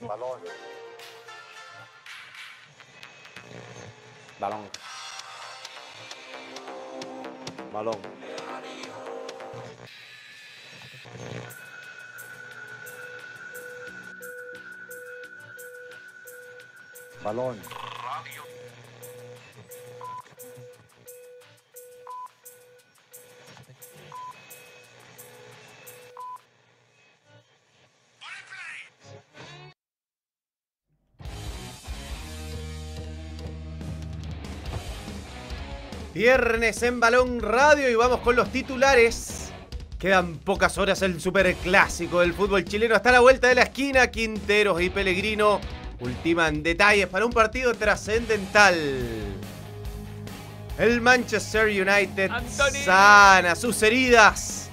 Balón. Balón. Balón. Balón. Viernes en Balón Radio y vamos con los titulares. Quedan pocas horas el superclásico del fútbol chileno. Hasta la vuelta de la esquina, Quinteros y Pellegrino ultiman detalles para un partido trascendental. El Manchester United Anthony. sana sus heridas.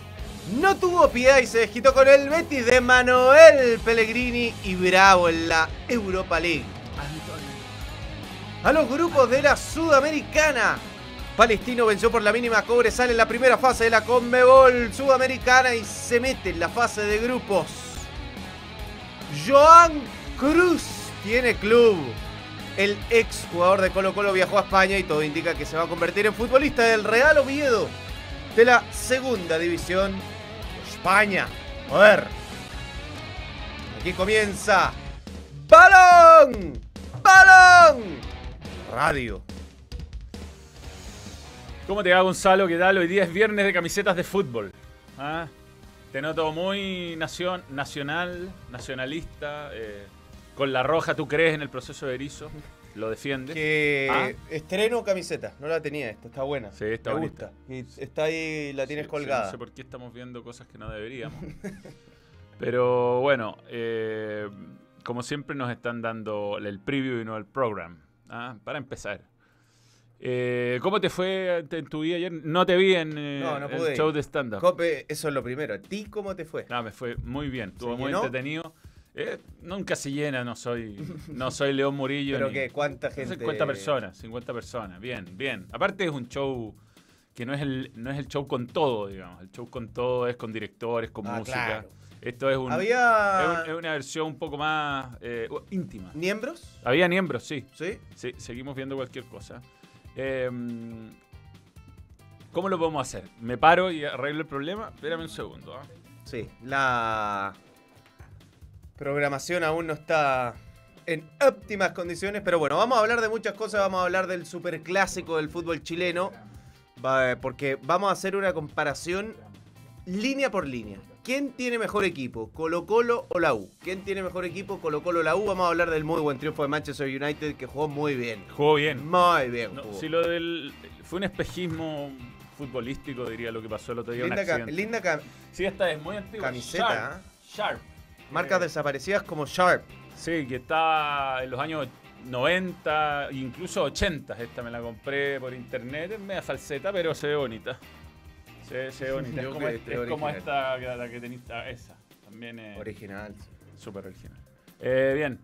No tuvo piedad y se desquitó con el Betis de Manuel Pellegrini y Bravo en la Europa League. A los grupos de la Sudamericana. Palestino venció por la mínima cobre, sale en la primera fase de la Conmebol Sudamericana y se mete en la fase de grupos. Joan Cruz tiene club. El ex jugador de Colo Colo viajó a España y todo indica que se va a convertir en futbolista del Real Oviedo de la segunda división de España. A ver. Aquí comienza. ¡Balón! ¡Balón! Radio. ¿Cómo te va, Gonzalo? ¿Qué tal? Hoy día es viernes de camisetas de fútbol. ¿Ah? Te noto muy nación, nacional, nacionalista. eh, con la roja, ¿tú crees en el proceso de erizo? ¿Lo defiendes? Que ¿Ah? estreno camiseta, no la tenía esta, está buena. Sí, está Me bonita. gusta. Y está ahí, la tienes Sí, sí, colgada. no sé por qué estamos viendo cosas que no deberíamos. Pero bueno, eh, como siempre nos están dando el preview y no el program. ¿ah? Para empezar. Eh, ¿Cómo te fue en tu vida ayer? No te vi en eh, No, no el pude show de stand-up. Cope, eso es lo primero. ¿A ti cómo te fue? Ah, me fue muy bien, estuvo muy llenó? entretenido. Eh, nunca se llena, no soy, no soy León Murillo. ¿Pero ni- qué? ¿Cuánta gente? 50 personas, 50 personas, bien, bien. Aparte es un show que no es el, no es el show con todo, digamos. El show con todo es con directores, con Ah, música. claro. Esto es, un, ¿Había es, un- es una versión un poco más eh, íntima. miembros? Había miembros, sí. ¿Sí? Sí, seguimos viendo cualquier cosa. Eh, ¿Cómo lo podemos hacer? ¿Me paro y arreglo el problema? Espérame un segundo. ¿ah? Sí. La programación aún no está en óptimas condiciones, pero bueno, vamos a hablar de muchas cosas. Vamos a hablar del superclásico del fútbol chileno, va- porque vamos a hacer una comparación línea por línea. ¿Quién tiene mejor equipo? ¿Colo Colo o la U? ¿Quién tiene mejor equipo? ¿Colo Colo o la U? Vamos a hablar del muy buen triunfo de Manchester United que jugó muy bien. Jugó bien. Muy bien. No, jugó. si lo del. Fue un espejismo futbolístico, diría lo que pasó el otro día. un linda, accidente. linda ca- Sí, esta es muy antigua. Camiseta, Sharp. ¿ah? Sharp. marcas Eh, desaparecidas como Sharp. Sí, que está en los años 90, incluso 80. Esta me la compré por internet, es media falseta, pero se ve bonita. Se, se ve bonita. Yo es como, este- es como esta, la que tenéis, ah, esa. También es Original. súper original. Eh, bien.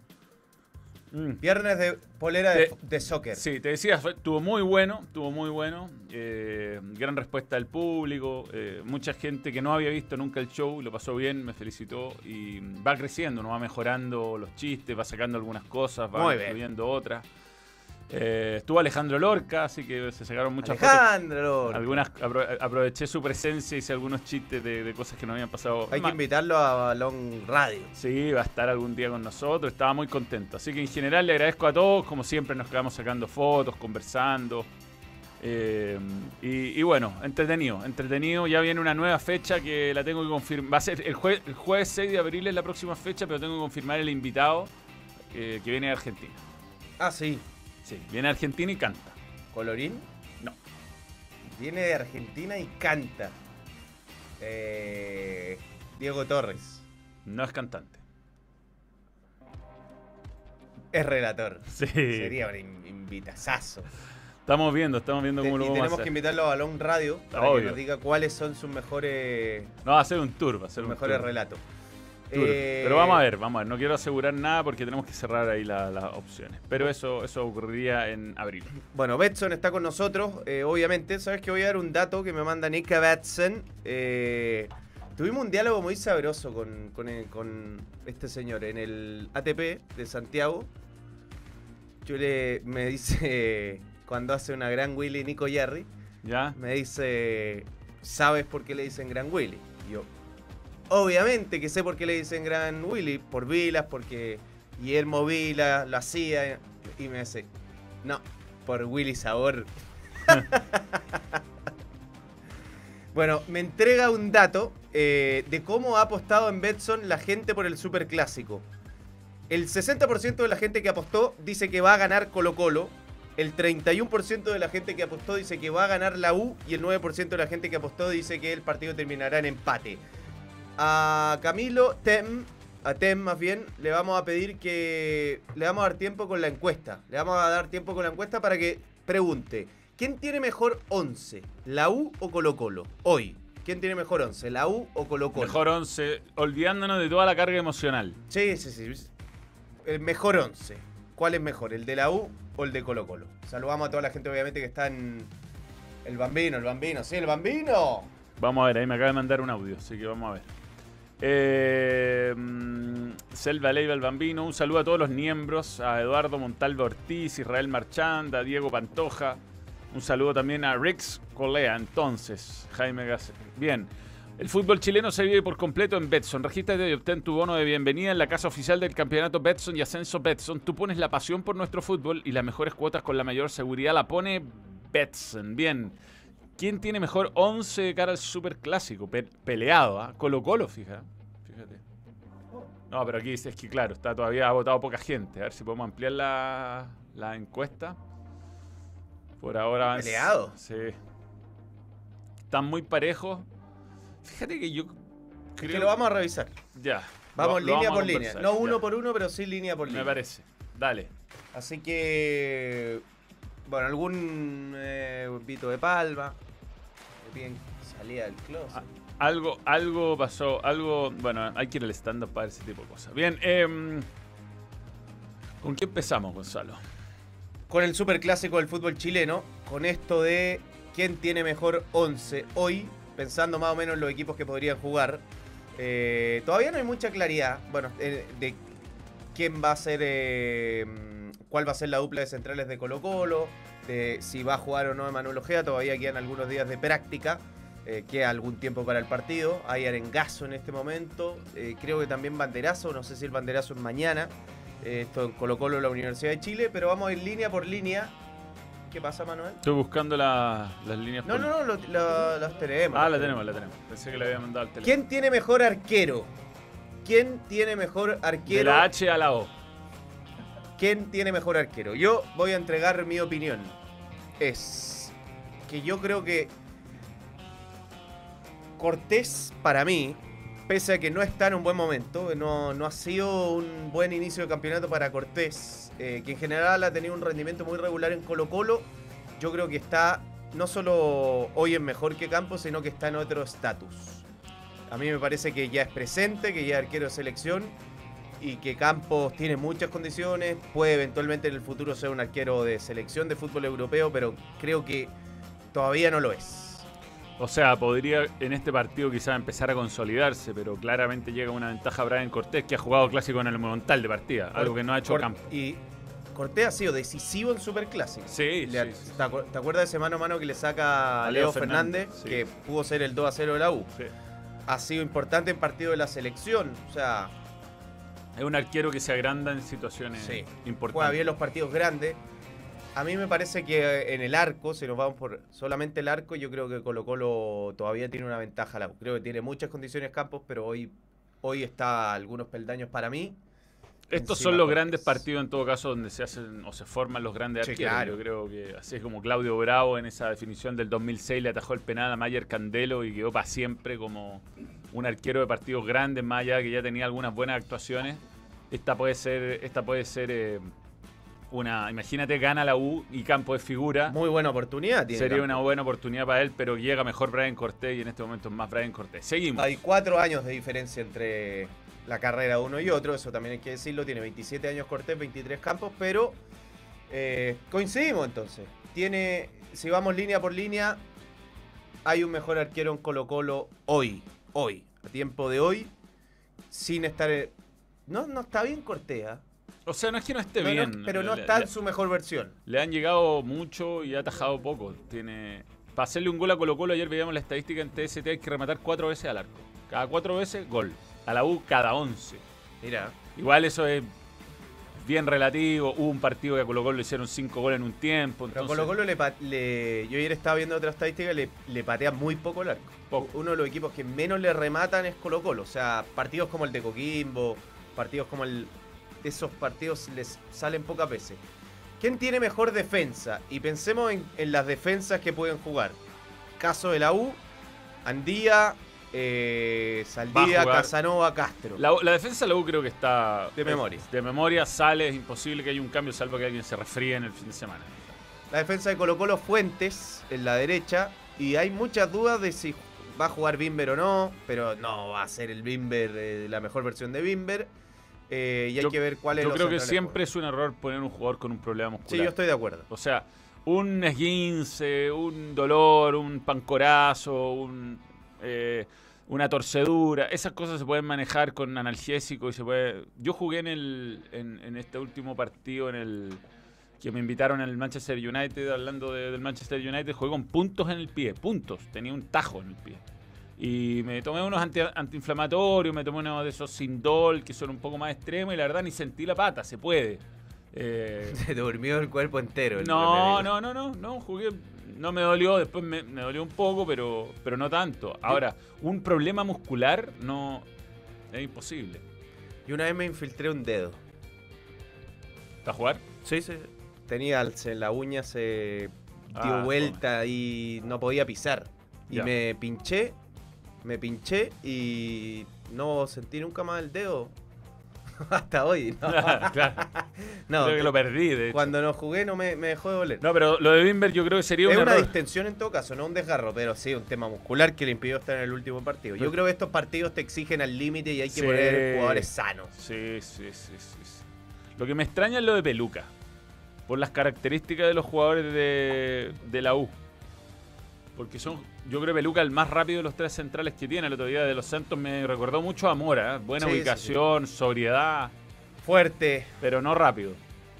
Mm. Viernes de polera de, soccer. Sí, te decía, fue- estuvo muy bueno, estuvo muy bueno. eh, gran respuesta del público. eh, mucha gente que no había visto nunca el show, lo pasó bien, me felicitó. Y va creciendo, ¿no? va mejorando los chistes, va sacando algunas cosas, va incluyendo otras. Eh, estuvo Alejandro Lorca, así que se sacaron muchas fotos. Alejandro. Algunas apro- aproveché su presencia, hice algunos chistes de, de cosas que no habían pasado. Hay que invitarlo a Balón Radio. Sí, va a estar algún día con nosotros, estaba muy contento. Así que en general le agradezco a todos, como siempre nos quedamos sacando fotos, conversando. Eh, y, y bueno, entretenido, entretenido. Ya viene una nueva fecha que la tengo que confirmar. Va a ser el, jue- el jueves 6 de abril es la próxima fecha, pero tengo que confirmar el invitado eh, que viene de Argentina. Ah, sí. Sí, viene de Argentina y canta. ¿Colorín? No. Viene de Argentina y canta. Eh, Diego Torres. No es cantante. Es relator. Sí. Sería un in- invitazazo. Estamos viendo, estamos viendo cómo y lo vamos a tenemos hacer. que invitarlo a Balón Radio para que nos diga cuáles son sus mejores, No, va a ser un tour, va a ser sus un mejores tour. relatos. Eh, Pero vamos a ver, vamos a ver. No quiero asegurar nada porque tenemos que cerrar ahí la- las opciones. Pero eso, eso ocurriría en abril. Bueno, Betson está con nosotros, eh, obviamente. Sabes que voy a dar un dato que me manda Nick Betson. Eh, Tuvimos un diálogo muy sabroso con, con, con este señor en el ATP de Santiago. Yo le me dice cuando hace una gran Willy Nico Jerry, ¿Ya? me dice, ¿sabes por qué le dicen Gran Willy? Y yo, obviamente que sé por qué le dicen Gran Willy, por Vilas, porque Guillermo Vila lo hacía. Y me dice, no, por Willy Sabor. bueno, me entrega un dato eh, de cómo ha apostado en Betson la gente por el Superclásico. El 60% de la gente que apostó dice que va a ganar Colo Colo. El 31% de la gente que apostó dice que va a ganar la U. Y el 9% de la gente que apostó dice que el partido terminará en empate. A Camilo Tem, a Tem más bien, le vamos a pedir que le vamos a dar tiempo con la encuesta. Le vamos a dar tiempo con la encuesta para que pregunte, ¿quién tiene mejor 11? ¿La U o Colo Colo? Hoy. ¿Quién tiene mejor 11? ¿La U o Colo Colo? Mejor 11, olvidándonos de toda la carga emocional. Sí, sí, sí. El mejor 11. ¿Cuál es mejor? ¿El de la U o el de Colo Colo? Saludamos a toda la gente obviamente que está en el Bambino, el Bambino. Sí, el Bambino. Vamos a ver, ahí me acaba de mandar un audio, así que vamos a ver. Eh, mm, Selva Leiva el Bambino, un saludo a todos los miembros, a Eduardo Montalva Ortiz, Israel Marchanda, a Diego Pantoja, un saludo también a Rix Colea, entonces, Jaime Gas. Bien, el fútbol chileno se vive por completo en Betson. Regístrate y obtén tu bono de bienvenida en la casa oficial del campeonato Betson y Ascenso Betson. Tú pones la pasión por nuestro fútbol y las mejores cuotas con la mayor seguridad la pone Betson. Bien. ¿Quién tiene mejor 11 de cara al super clásico? peleado, ¿ah? Colo Colo, fija. Fíjate. No, pero aquí es que claro, está todavía ha votado poca gente. A ver si podemos ampliar la, la encuesta. Por ahora. ¿Peleado? Sí. Están muy parejos. Fíjate que yo Que creo. lo vamos a revisar. Ya. Vamos lo- lo línea vamos por línea. No uno ya. por uno, pero sí línea por Me línea. parece. Dale. Así que. Bueno, algún eh, Vito de Palma. Piden salida del closet. Ah. Algo, algo pasó, algo. Bueno, hay que ir al stand-up para ese tipo de cosas. Bien, em, ¿con qué empezamos, Gonzalo? Con el superclásico del fútbol chileno, con esto de quién tiene mejor 11 hoy, pensando más o menos en los equipos que podrían jugar. eh, todavía no hay mucha claridad, bueno, eh, de quién va a ser, eh, cuál va a ser la dupla de centrales de Colo Colo, de si va a jugar o no Emanuel Ojea, todavía quedan algunos días de práctica. eh, queda algún tiempo para el partido. Hay arengazo en este momento. eh, creo que también banderazo. No sé si el banderazo es mañana. Eh, esto en Colo Colo, la Universidad de Chile. Pero vamos a ir línea por línea. ¿Qué pasa, Manuel? Estoy buscando la- las líneas. No, por- no, no, lo- lo- las tenemos. Ah, las la tenemos, la tenemos. Pensé que la había mandado al teléfono. ¿Quién tiene mejor arquero? ¿Quién tiene mejor De arquero? la H a la O. ¿Quién tiene mejor arquero? Yo voy a entregar mi opinión. Es que yo creo que Cortés, para mí, pese a que no está en un buen momento, no, no ha sido un buen inicio de campeonato para Cortés, eh, que en general ha tenido un rendimiento muy regular en Colo Colo, yo creo que está no solo hoy en mejor que Campos, sino que está en otro estatus. A mí me parece que ya es presente, que ya es arquero de selección y que Campos tiene muchas condiciones, puede eventualmente en el futuro ser un arquero de selección de fútbol europeo, pero creo que todavía no lo es. O sea, podría en este partido quizás empezar a consolidarse, pero claramente llega una ventaja a Brian Cortés, que ha jugado clásico en el Monumental de partida, algo que no ha hecho Cor- Campo. Y Cortés ha sido decisivo en Superclásico. Sí, Le sí, sí. ¿te, acu- te acuerdas de ese mano a mano que le saca a A Leo, Leo Fernández, Fernández, sí. que pudo ser el 2 a 0 de la U? Sí. Ha sido importante en partido de la selección. O sea, Es un arquero que se agranda en situaciones Sí. importantes. juega bien los partidos grandes. A mí me parece que en el arco, si nos vamos por solamente el arco, yo creo que Colo Colo todavía tiene una ventaja. Creo que tiene muchas condiciones Campos, pero hoy, hoy está algunos peldaños para mí. Estos encima son los grandes partidos en todo caso donde se hacen o se forman los grandes Sí, arqueros. claro. Yo creo que así es como Claudio Bravo en esa definición del 2006 le atajó el penal a Mayer Candelo y quedó para siempre como un arquero de partidos grandes, más allá que ya tenía algunas buenas actuaciones. Esta puede ser, esta puede ser eh, una, imagínate gana la U y Campo es figura. Muy buena oportunidad. Tiene Sería una buena oportunidad para él, pero llega mejor Brian Cortés y en este momento es más Brian Cortés. Seguimos. Hay cuatro años de diferencia entre la carrera de uno y otro, eso también hay que decirlo. Tiene 27 años Cortés, 23 Campos, pero eh, coincidimos entonces. Tiene, si vamos línea por línea, hay un mejor arquero en Colo Colo hoy. Hoy. a tiempo de hoy, sin estar... No, no está bien Cortea. O sea, no es que no esté No, no, bien. pero no le, está en su mejor versión. le han llegado mucho y ha atajado poco. Tiene. Para hacerle un gol a Colo Colo, ayer veíamos la estadística en TST, hay que rematar cuatro veces al arco. Cada cuatro veces, gol. A la U, cada once. Mira, Igual eso es bien relativo. Hubo un partido que a Colo Colo le hicieron cinco goles en un tiempo. pero a Colo Colo le, le- Yo ayer estaba viendo otra estadística, le, le patea muy poco el arco. Poco. Uno de los equipos que menos le rematan es Colo Colo. O sea, partidos como el de Coquimbo, partidos como el... Esos partidos les salen pocas veces. ¿Quién tiene mejor defensa? Y pensemos en, en las defensas que pueden jugar. Caso de la U, Andía, eh, Saldía. Casanova, Castro. La, la defensa de la U creo que está. De memoria. De memoria sale, es imposible que haya un cambio, salvo que alguien se resfríe en el fin de semana. La defensa de Colo Colo Fuentes en la derecha. Y hay muchas dudas de si va a jugar Bimber o no. Pero no va a ser el Bimber, eh, la mejor versión de Bimber. Eh, y hay Yo- que ver cuál es Yo creo que siempre es un error poner un jugador con un problema muscular. Sí, yo estoy de acuerdo. O sea, un esguince, un dolor, un pancorazo, un, eh, una torcedura, esas cosas se pueden manejar con analgésico y se puede... Yo jugué en, el, en, en este último partido en el que me invitaron el Manchester United, hablando de- del Manchester United, jugué con puntos en el pie, puntos, tenía un tajo en el pie. Y me tomé unos anti- antiinflamatorios, me tomé unos de esos Sindol que son un poco más extremos y la verdad ni sentí la pata, se puede. Eh, Se durmió el cuerpo entero. el no, no, no, no, no, jugué. No me dolió, después me, me dolió un poco, pero, pero no tanto. Ahora, un problema muscular no es imposible. Y una vez me infiltré un dedo. ¿Está a jugar? Sí, sí. Tenía se- la uña se dio Ah, vuelta y no podía pisar. Y Ya. me pinché, me pinché y no sentí nunca más el dedo. Hasta hoy. No, claro. No, creo que lo perdí, de hecho. cuando no jugué no me, me dejó de doler. No, pero lo de Bimber yo creo que sería es un una error. distensión en todo caso, no un desgarro, pero sí un tema muscular que le impidió estar en el último partido. Yo creo que estos partidos te exigen al límite y hay que Sí. poner jugadores sanos. Sí, sí, sí, sí, sí. Lo que me extraña es lo de Peluca. Por las características de los jugadores de, de la U. Porque son, yo creo que Peluca el más rápido de los tres centrales que tiene. El otro día de los Santos me recordó mucho a Mora. ¿eh? Buena Sí, sí, ubicación, sobriedad, Fuerte, pero no rápido. No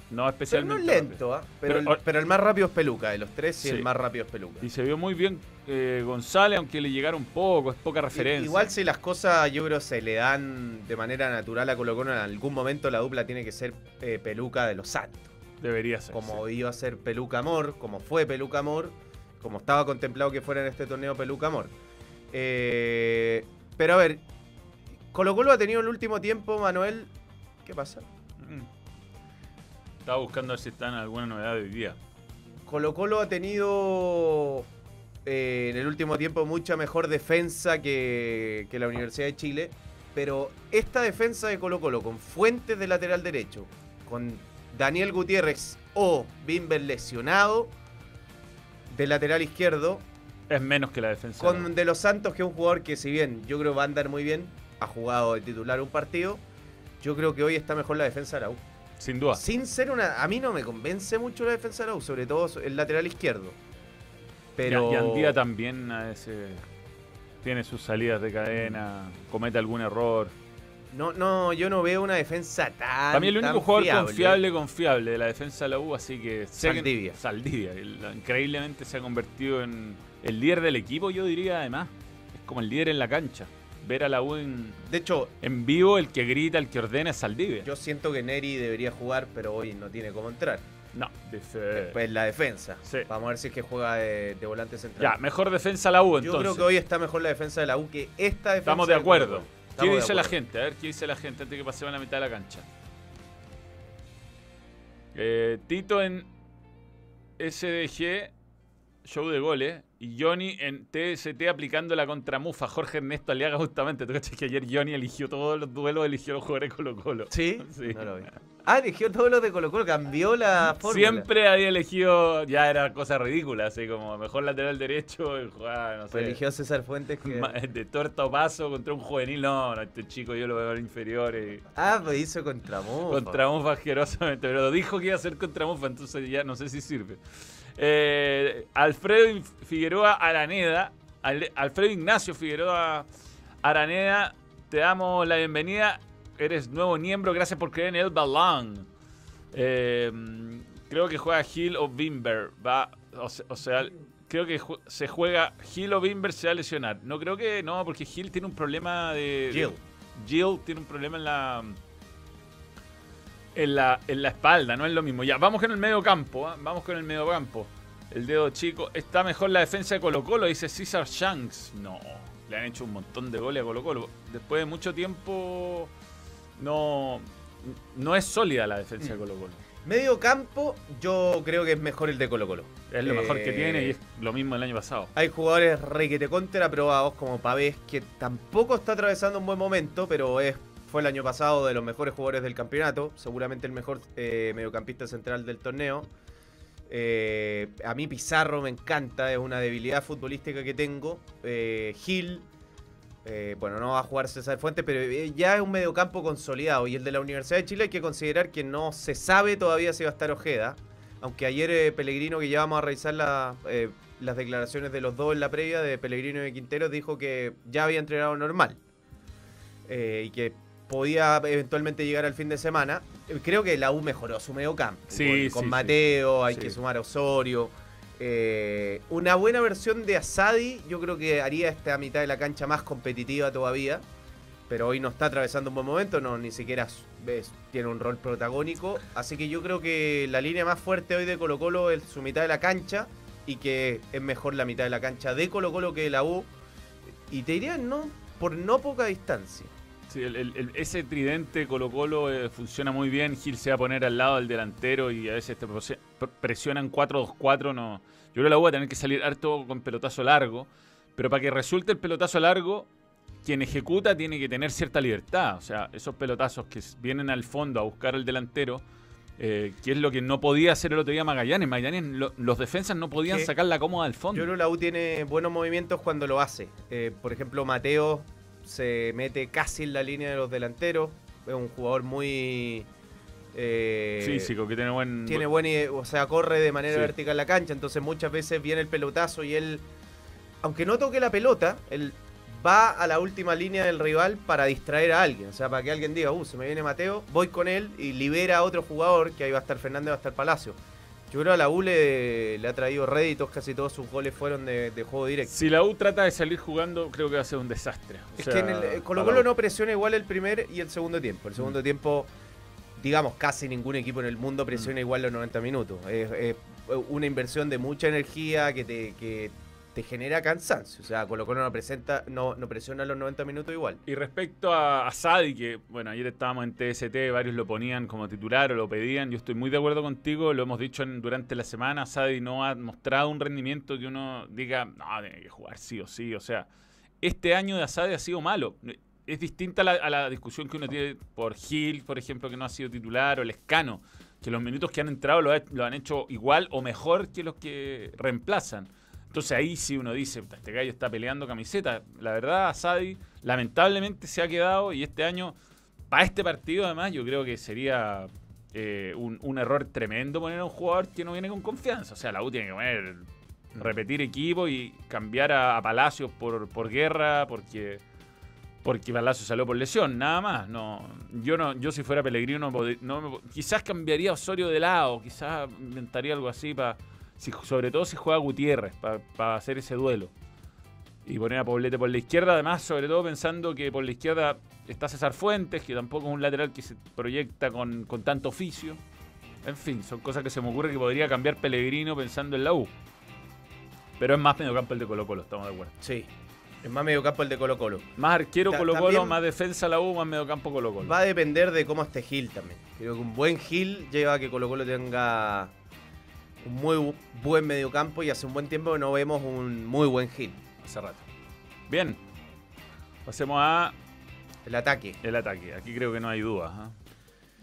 pero no especialmente es rápido. lento, ¿ah? pero, Pero- el, pero el más rápido es Peluca, de los tres Sí. el más rápido es Peluca. Y se vio muy bien eh, González, aunque le llegaron poco, es poca referencia. Igual si las cosas yo creo se le dan de manera natural a Colo Colo, en algún momento la dupla tiene que ser eh, Peluca de los Santos. Debería ser. Como iba a ser Peluca Amor, como fue Peluca Amor, como estaba contemplado que fuera en este torneo Peluca Amor. Eh, pero a ver, Colo Colo ha tenido el último tiempo, Manuel. ¿Qué pasa? Mm. Estaba buscando si está en alguna novedad de hoy día. Colo Colo ha tenido eh, en el último tiempo mucha mejor defensa que, que la Universidad de Chile. Pero esta defensa de Colo Colo con Fuentes de lateral derecho, con Daniel Gutiérrez o Bimber lesionado de lateral izquierdo, Es menos que la defensa. con De Los Santos, que es un jugador que si bien yo creo va a andar muy bien, ha jugado de titular un partido, yo creo que hoy está mejor la defensa de la U. Sin duda. Sin ser una. A mí no me convence mucho la defensa de la U, sobre todo el lateral izquierdo. Pero. Y, Andía también a veces tiene sus salidas de cadena, comete algún error. No, no, yo no veo una defensa tan. Mí el único jugador fiable. confiable, confiable de la defensa de la U, así que... Saldivia. Saldivia. Increíblemente se ha convertido en el líder del equipo, yo diría además. Es como el líder en la cancha. Ver a la U en, De hecho, en vivo, el que grita, el que ordena es Saldivia. yo siento que Neri debería jugar, pero hoy no tiene cómo entrar. no, dice... Después la defensa. Sí. Vamos a ver si es que juega de, de volante central. Ya, mejor defensa la U entonces. yo creo que hoy está mejor la defensa de la U que esta defensa. Estamos de acuerdo. ¿Qué dice la gente? A ver, ¿qué dice la gente antes de que pasemos a la mitad de la cancha? Eh, Tito en SDG, show de goles, y Johnny en TST aplicando la contramufa. Jorge Ernesto Aliaga, justamente. ¿Tú cachas que ayer Johnny eligió todos los duelos, eligió los jugadores Colo Colo? ¿Sí? Sí. No lo vi. Ah, eligió todos los de Colo Colo, cambió la fórmula. Siempre había elegido, ya era cosa ridícula, así como mejor lateral derecho, y jugaba, no sé. Pues eligió César Fuentes que. ma- De torta o paso contra un juvenil, no, no, este chico yo lo veo inferior. Y... Ah, pues hizo contra Mufa. Contra Mufa asquerosamente, pero dijo que iba a ser contra Mufa, entonces ya no sé si sirve. Eh, Alfredo Figueroa Araneda, Al- Alfredo Ignacio Figueroa Araneda, te damos la bienvenida. Eres nuevo miembro, gracias por creer en el balón. Eh, creo que juega Hill o Bimber. Va, o, se- o sea, creo que ju- se juega Hill o Bimber se va a lesionar. No creo que no, porque Hill tiene un problema de. Jill tiene un problema en la. En la, en la espalda, no es lo mismo. Ya, vamos con el medio campo. ¿ah? Vamos con el medio campo. El dedo chico. Está mejor la defensa de Colo Colo, dice César Shanks. No, le han hecho un montón de goles a Colo Colo. Después de mucho tiempo, no, no es sólida la defensa de Colo Colo. Medio campo, yo creo que es mejor el de Colo Colo. Es lo mejor que Eh, tiene y es lo mismo del año pasado. Hay jugadores requete contra aprobados como Pavés, que tampoco está atravesando un buen momento, pero es fue el año pasado de los mejores jugadores del campeonato, seguramente el mejor eh, mediocampista central del torneo. Eh, a mí Pizarro me encanta, es una debilidad futbolística que tengo. Eh, Gil, bueno, no va a jugar César Fuentes, pero ya es un mediocampo consolidado. Y el de la Universidad de Chile hay que considerar que no se sabe todavía si va a estar Ojeda. Aunque ayer Pellegrino, que ya vamos a revisar la, las declaraciones de los dos en la previa, de Pellegrino y de Quinteros, dijo que ya había entrenado normal. Y que podía eventualmente llegar al fin de semana. Eh, Creo que la U mejoró su mediocampo. Sí, con, con sí, Mateo, hay que sumar a Osorio. Eh, una buena versión de Asadi, yo creo que haría esta mitad de la cancha más competitiva todavía. Pero hoy no está atravesando un buen momento, no ni siquiera ves, tiene un rol protagónico. Así que yo creo que la línea más fuerte hoy de Colo Colo es su mitad de la cancha y que es mejor la mitad de la cancha de Colo Colo que de la U. Y te diría no por no poca distancia. Sí, el- ese tridente Colo Colo eh, funciona muy bien. Gil se va a poner al lado del delantero y a veces te presionan 4-2-4. No. Yo creo que la U va a tener que salir harto con pelotazo largo. Pero para que resulte el pelotazo largo, quien ejecuta tiene que tener cierta libertad. O sea, esos pelotazos que vienen al fondo a buscar al delantero, eh, que es lo que no podía hacer el otro día Magallanes. Magallanes, lo- los defensas no podían sacar la cómoda al fondo. Yo creo que la U tiene buenos movimientos cuando lo hace. Eh, por ejemplo, Mateo se mete casi en la línea de los delanteros. Es un jugador muy... eh, Físico, que tiene buen. Tiene buen, o sea, corre de manera Sí. vertical la cancha, entonces muchas veces viene el pelotazo y él, aunque no toque la pelota, él va a la última línea del rival para distraer a alguien, o sea, para que alguien diga, uh, se me viene Mateo, voy con él y libera a otro jugador, que ahí va a estar Fernández, va a estar Palacio. Yo creo que a la U le, le ha traído réditos, casi todos sus goles fueron de, de juego directo. Si la U trata de salir jugando, creo que va a ser un desastre. O Es sea, que en el, eh, Colo no presiona igual el primer y el segundo tiempo. El segundo tiempo, digamos, casi ningún equipo en el mundo presiona igual los 90 minutos. Es, es una inversión de mucha energía que te, que te genera cansancio. O sea, Colo Colo no, presenta, no, no presiona los 90 minutos igual. Y respecto a, a Sadi, que bueno, ayer estábamos en TST, varios lo ponían como titular o lo pedían. Yo estoy muy de acuerdo contigo, lo hemos dicho en- durante la semana. Sadi no ha mostrado un rendimiento que uno diga, no, tiene que jugar sí o sí. O sea, este año de Asadi ha sido malo. Es distinta a la, a la discusión que uno tiene por Gil, por ejemplo, que no ha sido titular, o Lescano, que los minutos que han entrado lo, ha- lo han hecho igual o mejor que los que reemplazan. Entonces ahí sí uno dice, "Puta, este gallo está peleando camiseta. La verdad, Asadi lamentablemente se ha quedado y este año, para este partido además, yo creo que sería eh, un, error tremendo poner a un jugador que no viene con confianza. O sea, la U tiene que poner, repetir equipo y cambiar a, Palacios por, por guerra, porque porque Palacios salió por lesión, nada más. No, yo no, yo si fuera Pellegrino no, no quizás cambiaría a Osorio de lado, quizás inventaría algo así para, sobre todo si juega Gutiérrez, para hacer ese duelo. Y poner a Poblete por la izquierda, además, sobre todo pensando que por la izquierda está César Fuentes, que tampoco es un lateral que se proyecta con, con tanto oficio. En fin, son cosas que se me ocurre que podría cambiar Pellegrino pensando en la U. Pero es más mediocampo el de Colo Colo, estamos de acuerdo. Sí. Es más medio campo el de Colo Colo. Más arquero Ta- Colo Colo, más defensa la U, más mediocampo Colo Colo. Va a depender de cómo esté Gil también. Creo que un buen Gil lleva a que Colo Colo tenga un muy bu- buen mediocampo y hace un buen tiempo que no vemos un muy buen Gil. Hace rato. Bien. Pasemos a El ataque. el ataque. Aquí creo que no hay dudas. ¿ah?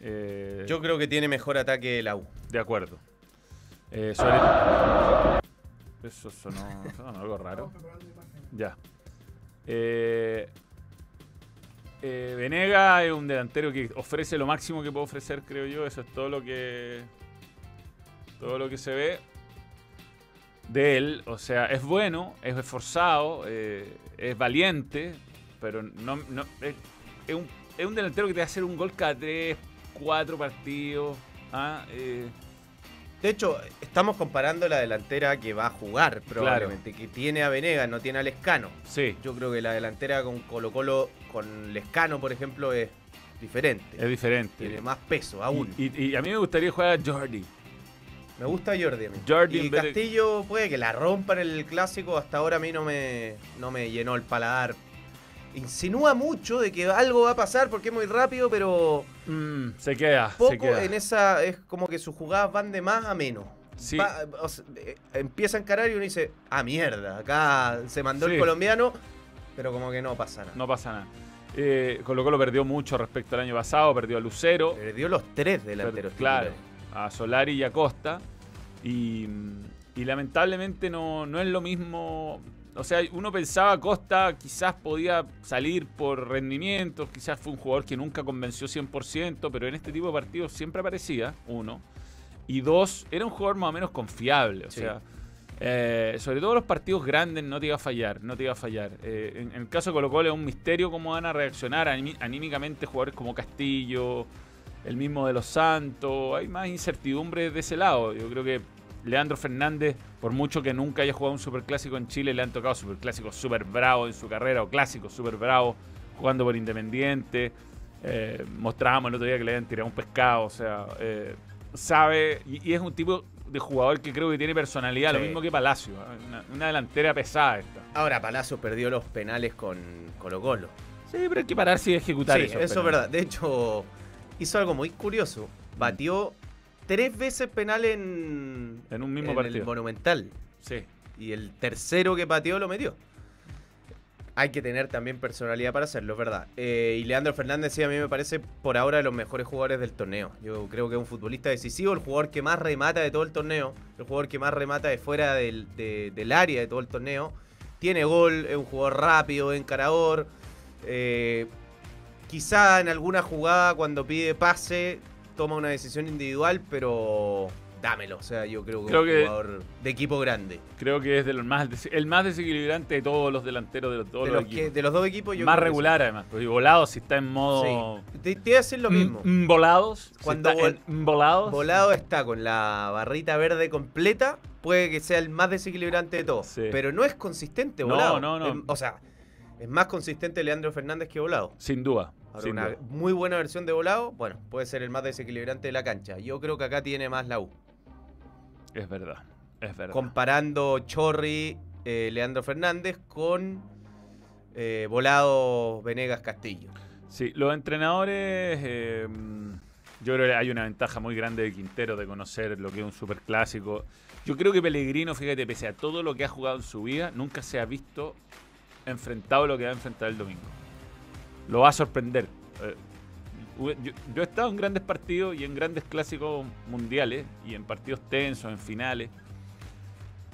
Eh, Yo creo que tiene mejor ataque la U. De acuerdo. Eh. Eso sonó, sonó algo raro. Ya. Eh, eh, Venega es un delantero que ofrece lo máximo que puede ofrecer, creo yo. Eso es todo lo que. Todo lo que se ve de él. O sea, es bueno, es esforzado, eh, es valiente. pero no, no es, es un, es un delantero que te va a hacer un gol cada tres, cuatro partidos. ¿ah? Eh, De hecho, estamos comparando la delantera que va a jugar probablemente, que tiene a Venegas, no tiene a Lescano. sí, Yo creo que la delantera con Colo Colo, con Lescano, por ejemplo, es diferente. es diferente. Tiene más peso aún. Y, y- y a mí me gustaría jugar a Jordi. Me gusta Jordi a mí. Jordi y Castillo puede que la rompa en el clásico. Hasta ahora a mí no me, no me llenó el paladar. Insinúa mucho de que algo va a pasar porque es muy rápido, pero Mm, se queda, se poco queda. en esa. Es como que sus jugadas van de más a menos. Sí. Va- o sea, eh, empieza a encarar y uno dice, ah, mierda, acá se mandó Sí. el colombiano, pero como que no pasa nada. No pasa nada. Eh, Colo Colo perdió mucho respecto al año pasado, perdió a Lucero, Perdió los tres delanteros. per- claro. A Solari y a Costa. Y, y lamentablemente no, no es lo mismo. O sea, uno pensaba Costa quizás podía salir por rendimientos, quizás fue un jugador que nunca convenció 100%, pero en este tipo de partidos siempre aparecía, uno. Y dos, era un jugador más o menos confiable. O Sí. sea, eh, sobre todo los partidos grandes no te iba a fallar, no te iba a fallar. Eh, en, en el caso de Colo Colo es un misterio cómo van a reaccionar aní- anímicamente jugadores como Castillo, el mismo de los Santos. Hay más incertidumbre de ese lado. Yo creo que Leandro Fernández, por mucho que nunca haya jugado un superclásico en Chile, le han tocado superclásicos súper bravos en su carrera o clásicos súper bravos jugando por Independiente. Eh, mostrábamos el otro día que le habían tirado un pescado, o sea, eh, sabe y, y es un tipo de jugador que creo que tiene personalidad, lo mismo que Palacio, ¿eh? una, una delantera pesada esta. Ahora Palacio perdió los penales con Colo Colo. Sí, pero hay que pararse y ejecutar Sí, eso. eso es verdad. De hecho, hizo algo muy curioso. Batió tres veces penal en, En un mismo en partido. el Monumental. Sí. Y el tercero que pateó lo metió. Hay que tener también personalidad para hacerlo, verdad. Eh, y Leandro Fernández, sí, a mí me parece por ahora de los mejores jugadores del torneo. Yo creo que es un futbolista decisivo, el jugador que más remata de todo el torneo, el jugador que más remata de fuera del, de- del área de todo el torneo. Tiene gol, es un jugador rápido, encarador. Eh, quizá en alguna jugada cuando pide pase toma una decisión individual, pero dámelo. O sea, yo creo que Creo es un que- jugador de equipo grande. Creo que es de los más el más desequilibrante de todos los delanteros de los, todos De los los, que- equipos. de los dos equipos yo más creo que regular además. Pues, y volado si está en modo. Sí. Te, te iba a decir lo mismo. Mm, mm, volados. si Cuando está vol- en- mm, volados. Volado está con la barrita verde completa, puede que sea el más desequilibrante de todos. Sí. Pero no es consistente No, volado. no, no. Es- o sea, es más consistente Leandro Fernández que volado. Sin duda. Ahora, una muy buena versión de volado, bueno, puede ser el más desequilibrante de la cancha. Yo creo que acá tiene más la U. Es verdad. Es verdad. Comparando Chorri, eh, Leandro Fernández con eh, volado Venegas Castillo. Sí, los entrenadores. eh, yo creo que hay una ventaja muy grande de Quintero de conocer lo que es un superclásico. Yo creo que Pellegrino, fíjate, pese a todo lo que ha jugado en su vida, nunca se ha visto enfrentado a lo que va a enfrentar el domingo. Lo va a sorprender. Eh, yo, yo he estado en grandes partidos y en grandes clásicos mundiales y en partidos tensos, en finales.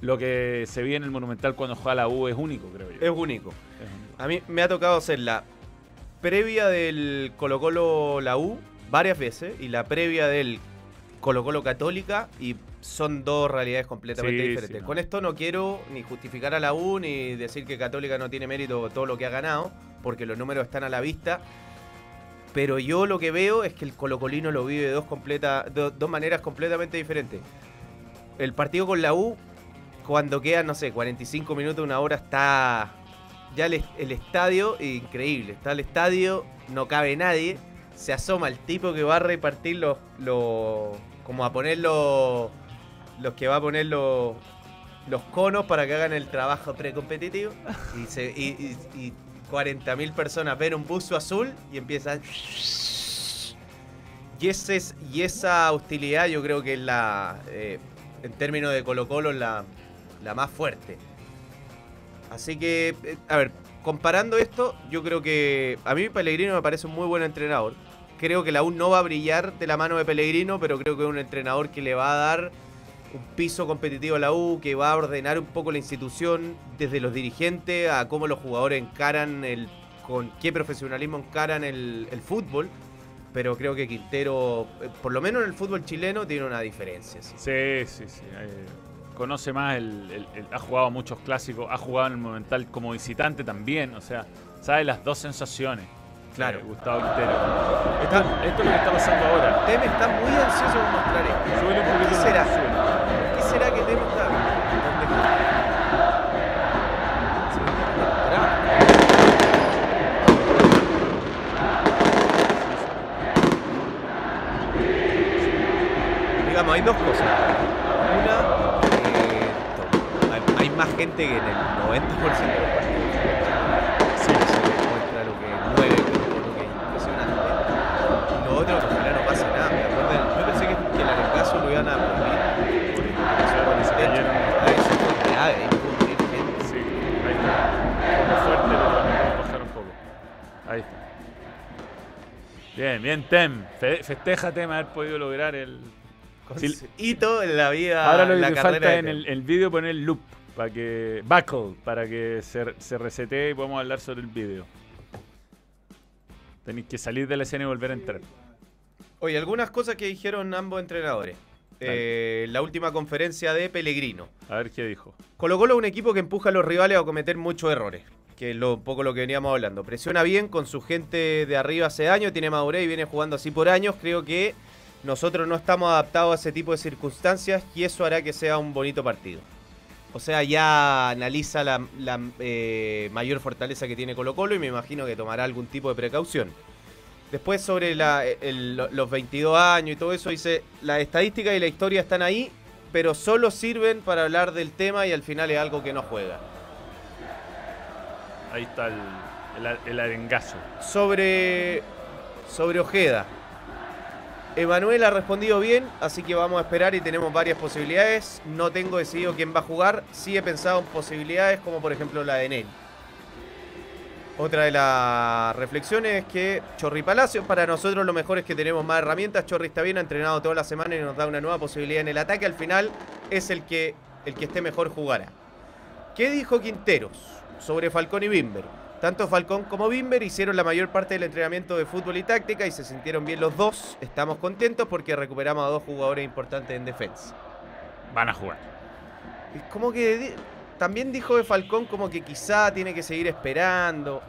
Lo que se ve en el Monumental cuando juega la U es único, creo yo. Es único. Es único. A mí me ha tocado hacer la previa del Colo Colo la U varias veces y la previa del Colo Colo Católica y son dos realidades completamente Sí, diferentes. sí, no. Con esto no quiero ni justificar a la U ni decir que Católica no tiene mérito todo lo que ha ganado, porque los números están a la vista. Pero yo lo que veo es que el colocolino lo vive de dos, maneras completamente diferentes. El partido con la U, cuando quedan, no sé, 45 minutos, una hora, está ya el, el estadio, increíble. Está el estadio, no cabe nadie. Se asoma el tipo que va a repartir los. como a poner los. Los que va a poner los. Los conos para que hagan el trabajo precompetitivo. Y, y 40.000 personas ven un buzo azul y empiezan. Y, ese es, y esa hostilidad yo creo que es la. eh, en términos de Colo Colo, la, la más fuerte. Así que, eh, a ver, comparando esto, yo creo que a mí Pellegrino me parece un muy buen entrenador. Creo que la U no va a brillar de la mano de Pellegrino, pero creo que es un entrenador que le va a dar un piso competitivo a la U, que va a ordenar un poco la institución desde los dirigentes a cómo los jugadores encaran el con qué profesionalismo encaran el, el fútbol. Pero creo que Quintero, eh, por lo menos en el fútbol chileno, tiene una diferencia. sí. Sí, sí, sí. eh, conoce más, el, el- el- ha jugado muchos clásicos, ha jugado en el Monumental como visitante también, o sea, sabe las dos sensaciones. Claro. Eh, Gustavo Quintero. Esto, esto es lo que está pasando ahora. Tem está muy ansioso por mostrar esto. ¿Qué será? Hay dos cosas. Una, eh, hay, hay más gente que en el 90% de los partidos. Sí. Se demuestra lo que mueve, Colo, que es impresionante. Y lo otro, ojalá no pase nada. ¿me acuerdan? Yo pensé que, que el arengazo lo iban a prohibir por el que con Se cayeron. Ah, Eso fue grave, pudo morir gente. Sí, ahí está. Un poco fuerte, pero vamos a bajar un poco. Ahí está. Bien, bien, Tem. Fe- festeja Tem haber podido lograr el. Sí. hito en la vida, Ahora lo la que falta de en el, el vídeo poner el loop para que. Buckle, para que se, se resetee y podamos hablar sobre el vídeo. Tenéis que salir de la escena y volver a entrar. Oye, algunas cosas que dijeron ambos entrenadores. Eh, la última conferencia de Pellegrino. A ver qué dijo. Colo Colo es un equipo que empuja a los rivales a cometer muchos errores. Que es lo, un poco lo que veníamos hablando. Presiona bien con su gente de arriba hace años, tiene madurez y viene jugando así por años. Creo que nosotros no estamos adaptados a ese tipo de circunstancias y eso hará que sea un bonito partido. O sea, ya analiza la, la, eh, mayor fortaleza que tiene Colo Colo y me imagino que tomará algún tipo de precaución. Después sobre la- el- los 22 años y todo eso, dice, la estadística y la historia están ahí, pero solo sirven para hablar del tema y al final es algo que no juega. Ahí está el, el, el arengazo. Sobre, sobre Ojeda. Emanuel ha respondido bien, así que vamos a esperar y tenemos varias posibilidades. No tengo decidido quién va a jugar. Sí he pensado en posibilidades como por ejemplo la de Nel. Otra de las reflexiones es que Chorri Palacios, para nosotros lo mejor es que tenemos más herramientas. Chorri está bien, ha entrenado toda la semana y nos da una nueva posibilidad en el ataque. Al final es el que, el que esté mejor jugará. ¿Qué dijo Quinteros sobre Falcón y Bimber? Tanto Falcón como Bimber hicieron la mayor parte del entrenamiento de fútbol y táctica y se sintieron bien los dos. Estamos contentos porque recuperamos a dos jugadores importantes en defensa. Van a jugar. Es como que también dijo de Falcón como que quizá tiene que seguir esperando.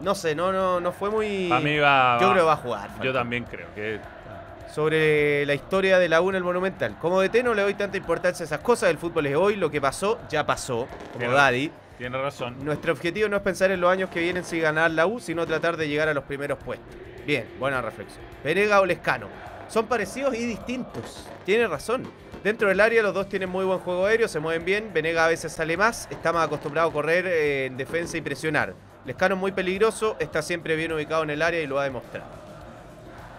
No sé, no, no, no fue muy. A mí va. Yo va- creo que va a jugar. Yo también creo que. Sobre la historia de la U en el Monumental. Como DT no le doy tanta importancia a esas cosas. El fútbol es hoy, lo que pasó, ya pasó. Como. Daddy. Tiene razón. Nuestro objetivo no es pensar en los años que vienen sin ganar la U, sino tratar de llegar a los primeros puestos. Bien, buena reflexión. Venega o Lescano. Son parecidos y distintos. Tiene razón. Dentro del área los dos tienen muy buen juego aéreo, se mueven bien. Venega a veces sale más, está más acostumbrado a correr eh, en defensa y presionar. Lescano es muy peligroso, está siempre bien ubicado en el área y lo ha demostrado.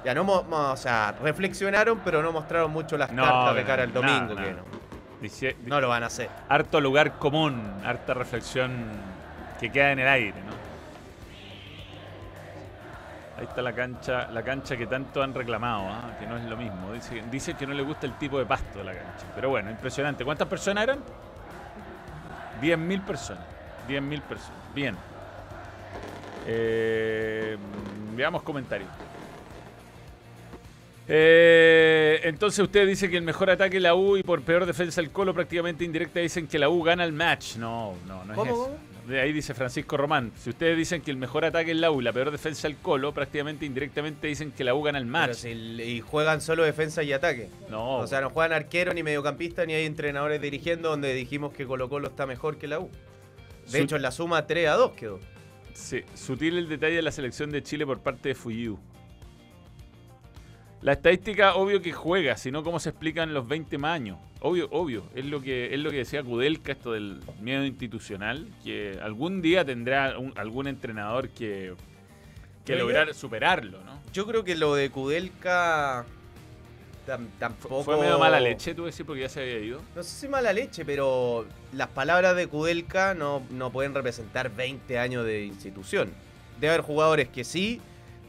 Ya no, o sea, reflexionaron, pero no mostraron mucho las No, cartas de cara al domingo, que no, Dice- no lo van a hacer. harto lugar común, harta reflexión que queda en el aire, ¿no? Ahí está la cancha, la cancha que tanto han reclamado, ¿ah? que no es lo mismo. Dice, dice que no le gusta el tipo de pasto de la cancha. Pero bueno, impresionante. ¿Cuántas personas eran? 10.000 personas. 10.000 personas. Bien. Eh, veamos comentarios. Eh, entonces usted dice que el mejor ataque la U y por peor defensa el Colo prácticamente indirecta dicen que la U gana el match. No, no, no es ¿Cómo, eso. De ahí dice Francisco Román. Si ustedes dicen que el mejor ataque es la U y la peor defensa el Colo, prácticamente indirectamente dicen que la U gana el match. Si- y juegan solo defensa y ataque. No. O sea, no juegan arquero ni mediocampista ni hay entrenadores dirigiendo donde dijimos que Colo Colo está mejor que la U. De Su- hecho, en la suma 3 a 2 quedó. Sí, sutil el detalle de la selección de Chile por parte de Fuyu. La estadística, obvio que juega, sino cómo se explican los 20 más años. Obvio, obvio. Es lo que, es lo que decía Kudelka, esto del miedo institucional, que algún día tendrá un- algún entrenador que, que Pero yo- lograr superarlo, ¿no? Yo creo que lo de Kudelka tam- tampoco. Fue medio mala leche, tú decís, porque ya se había ido. No sé si mala leche, pero las palabras de Kudelka no, no pueden representar 20 años de institución. Debe haber jugadores que sí,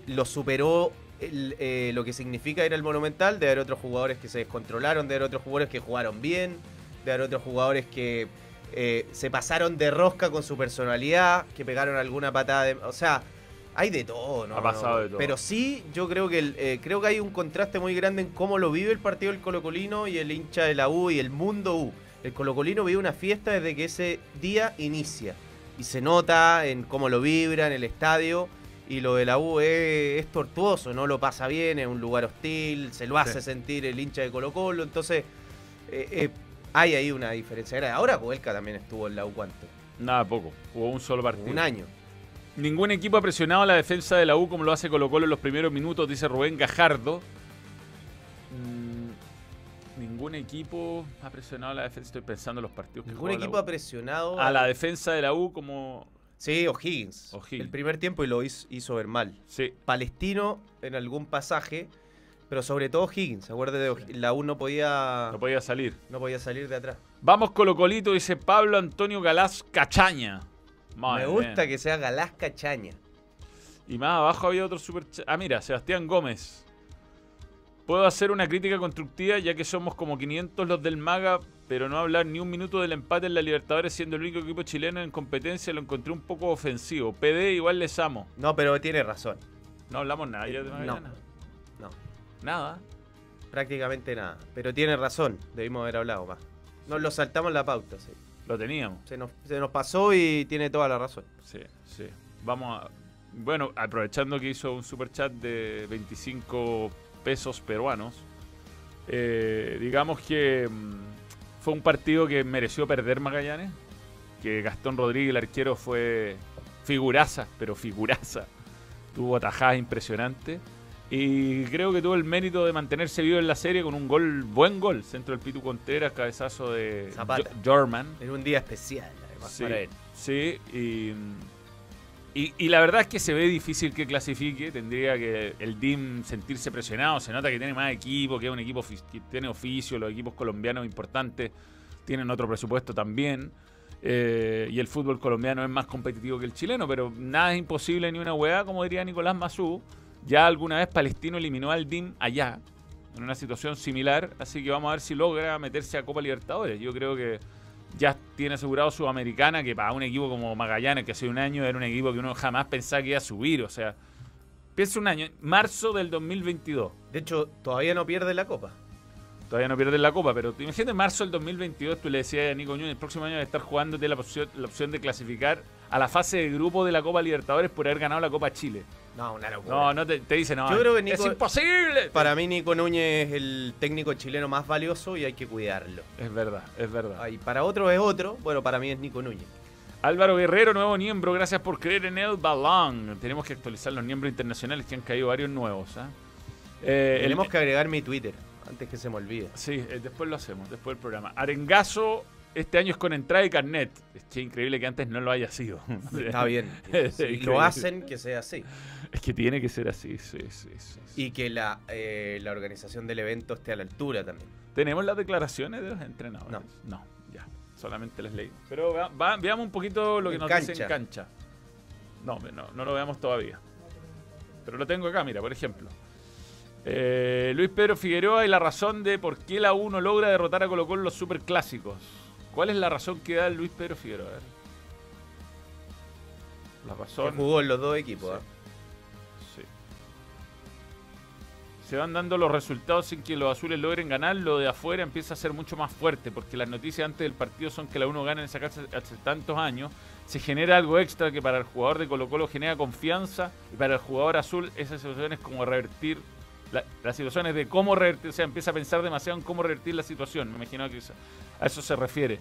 lo superó el, eh, lo que significa ir al Monumental, debe haber otros jugadores que se descontrolaron, debe haber otros jugadores que jugaron bien, debe haber otros jugadores que eh, se pasaron de rosca con su personalidad, que pegaron alguna patada de... O sea, hay de todo, ¿no? Ha pasado No, de todo. Pero sí, yo creo que el- eh, creo que hay un contraste muy grande en cómo lo vive el partido del Colocolino y el hincha de la U y el mundo U. El Colocolino vive una fiesta desde que ese día inicia. y se nota en cómo lo vibra en el estadio. Y lo de la U es, es tortuoso, no lo pasa bien, es un lugar hostil, se lo hace Sí. sentir el hincha de Colo Colo. Entonces, eh, eh, hay ahí una diferencia. grande. Ahora Cuelca también estuvo en la U, ¿cuánto? Nada, poco. Jugó un solo partido. Un año. Ningún equipo ha presionado a la defensa de la U como lo hace Colo Colo en los primeros minutos, dice Rubén Gajardo. Mm, ningún equipo ha presionado a la defensa. Estoy pensando en los partidos que Ningún la equipo U. ha presionado a la defensa de la U como... Sí, O'Higgins. O'Higgins. El primer tiempo y lo hizo, hizo ver mal. Sí, Palestino en algún pasaje, pero sobre todo Higgins. Acuérdate de O'Higgins. La U no podía, no podía salir. no podía salir de atrás. Vamos Colo Colito, dice Pablo Antonio Galás Cachaña. Madre Me gusta que sea Galasca Chaña. Y más abajo había otro super Ah, mira, Sebastián Gómez. Puedo hacer una crítica constructiva ya que somos como 500 los del Maga, pero no hablar ni un minuto del empate en la Libertadores siendo el único equipo chileno en competencia lo encontré un poco ofensivo. PD igual les amo. No, pero tiene razón. No hablamos nada de No. Magallanes. No, Nada. prácticamente nada. Pero tiene razón. Debimos haber hablado más. Nos lo saltamos la pauta, sí. Lo teníamos. Se nos, se nos pasó y tiene toda la razón. Sí, sí. Vamos a. Bueno, aprovechando que hizo un super chat de 25 pesos peruanos, eh, digamos que mm, fue un partido que mereció perder Magallanes. Que Gastón Rodríguez, el arquero, fue figuraza, pero figuraza. Tuvo atajadas impresionantes. Y creo que tuvo el mérito de mantenerse vivo en la serie con un gol, buen gol, centro del Pitu Contreras, cabezazo de Jorman. En un día especial, además, Sí, para él. sí, y, y, y la verdad es que se ve difícil que clasifique. Tendría que el DIM sentirse presionado. Se nota que tiene más equipo, que es un equipo que tiene oficio. Los equipos colombianos importantes tienen otro presupuesto también. eh, y el fútbol colombiano es más competitivo que el chileno, pero nada es imposible ni una hueá, como diría Nicolás Mazú. Ya alguna vez Palestino eliminó al DIM allá, en una situación similar, así que vamos a ver si logra meterse a Copa Libertadores. Yo creo que ya tiene asegurado Sudamericana, que para un equipo como Magallanes, que hace un año era un equipo que uno jamás pensaba que iba a subir. O sea, piensa un año, marzo del 2022. De hecho, todavía no pierde la copa. Todavía no pierden la copa, pero imagínate marzo del 2022, tú le decías a Nico Núñez, el próximo año de estar jugándote la opción, la opción de clasificar a la fase de grupo de la Copa Libertadores por haber ganado la Copa Chile. No, una locura. No, no te, te dice, no, Yo creo que es Nico- imposible. Para mí, Nico Núñez es el técnico chileno más valioso y hay que cuidarlo. Es verdad, es verdad. Ay, para otro es otro. Bueno, para mí es Nico Núñez. Álvaro Guerrero, nuevo miembro, gracias por creer en el balón. Tenemos que actualizar los miembros internacionales que han caído varios nuevos. ¿ah? Eh, el- Tenemos que agregar mi Twitter antes que se me olvide. Sí, eh, después lo hacemos, después del programa. Arengazo, este año es con entrada y carnet. Es increíble que antes no lo haya sido. Está bien. Lo hacen, que sea así. Es que tiene que ser así, sí, sí, sí. sí. Y que la, eh, la organización del evento esté a la altura también. ¿Tenemos las declaraciones de los entrenadores? No, ya, solamente las leí. Pero va- va- veamos un poquito lo que En nos dice en cancha. No, no, no lo veamos todavía. Pero lo tengo acá, mira, por ejemplo. Eh, Luis Pedro Figueroa y la razón de por qué la U no logra derrotar a Colo Colo en los superclásicos. ¿Cuál es la razón que da Luis Pedro Figueroa? La Que razón. jugó en los dos equipos. ¿ah? Sí. Se van dando los resultados sin que los azules logren ganar, lo de afuera empieza a ser mucho más fuerte, porque las noticias antes del partido son que la uno gana en esa casa hace tantos años, se genera algo extra que para el jugador de Colo Colo genera confianza, y para el jugador azul esa situación es como revertir, la, la situación es de cómo revertir, o sea, empieza a pensar demasiado en cómo revertir la situación, me imagino que eso- a eso se refiere.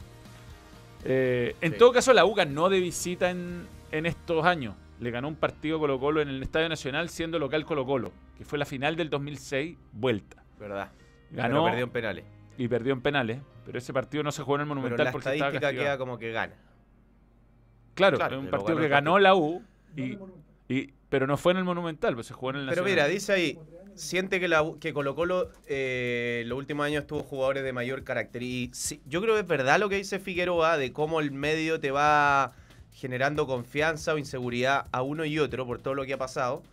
Eh, en Sí. todo caso, la UCA no de visita en, en estos años. Le ganó un partido Colo Colo en el Estadio Nacional siendo local Colo Colo, que fue la final del 2006, vuelta. ¿Verdad? Ganó Pero perdió en penales. y perdió en penales, pero ese partido no se jugó en el Pero Monumental la porque estaba estadística queda como que gana. Claro, Claro, es un pero partido ganó que ganó la U, y, y- pero no fue en el Monumental, pues se jugó en el Pero Nacional. mira, dice ahí, siente que, la, que Colo Colo eh, los últimos años tuvo jugadores de mayor carácter. Y sí, yo creo que es verdad lo que dice Figueroa de cómo el medio te va generando confianza o inseguridad a uno y otro por todo lo que ha pasado.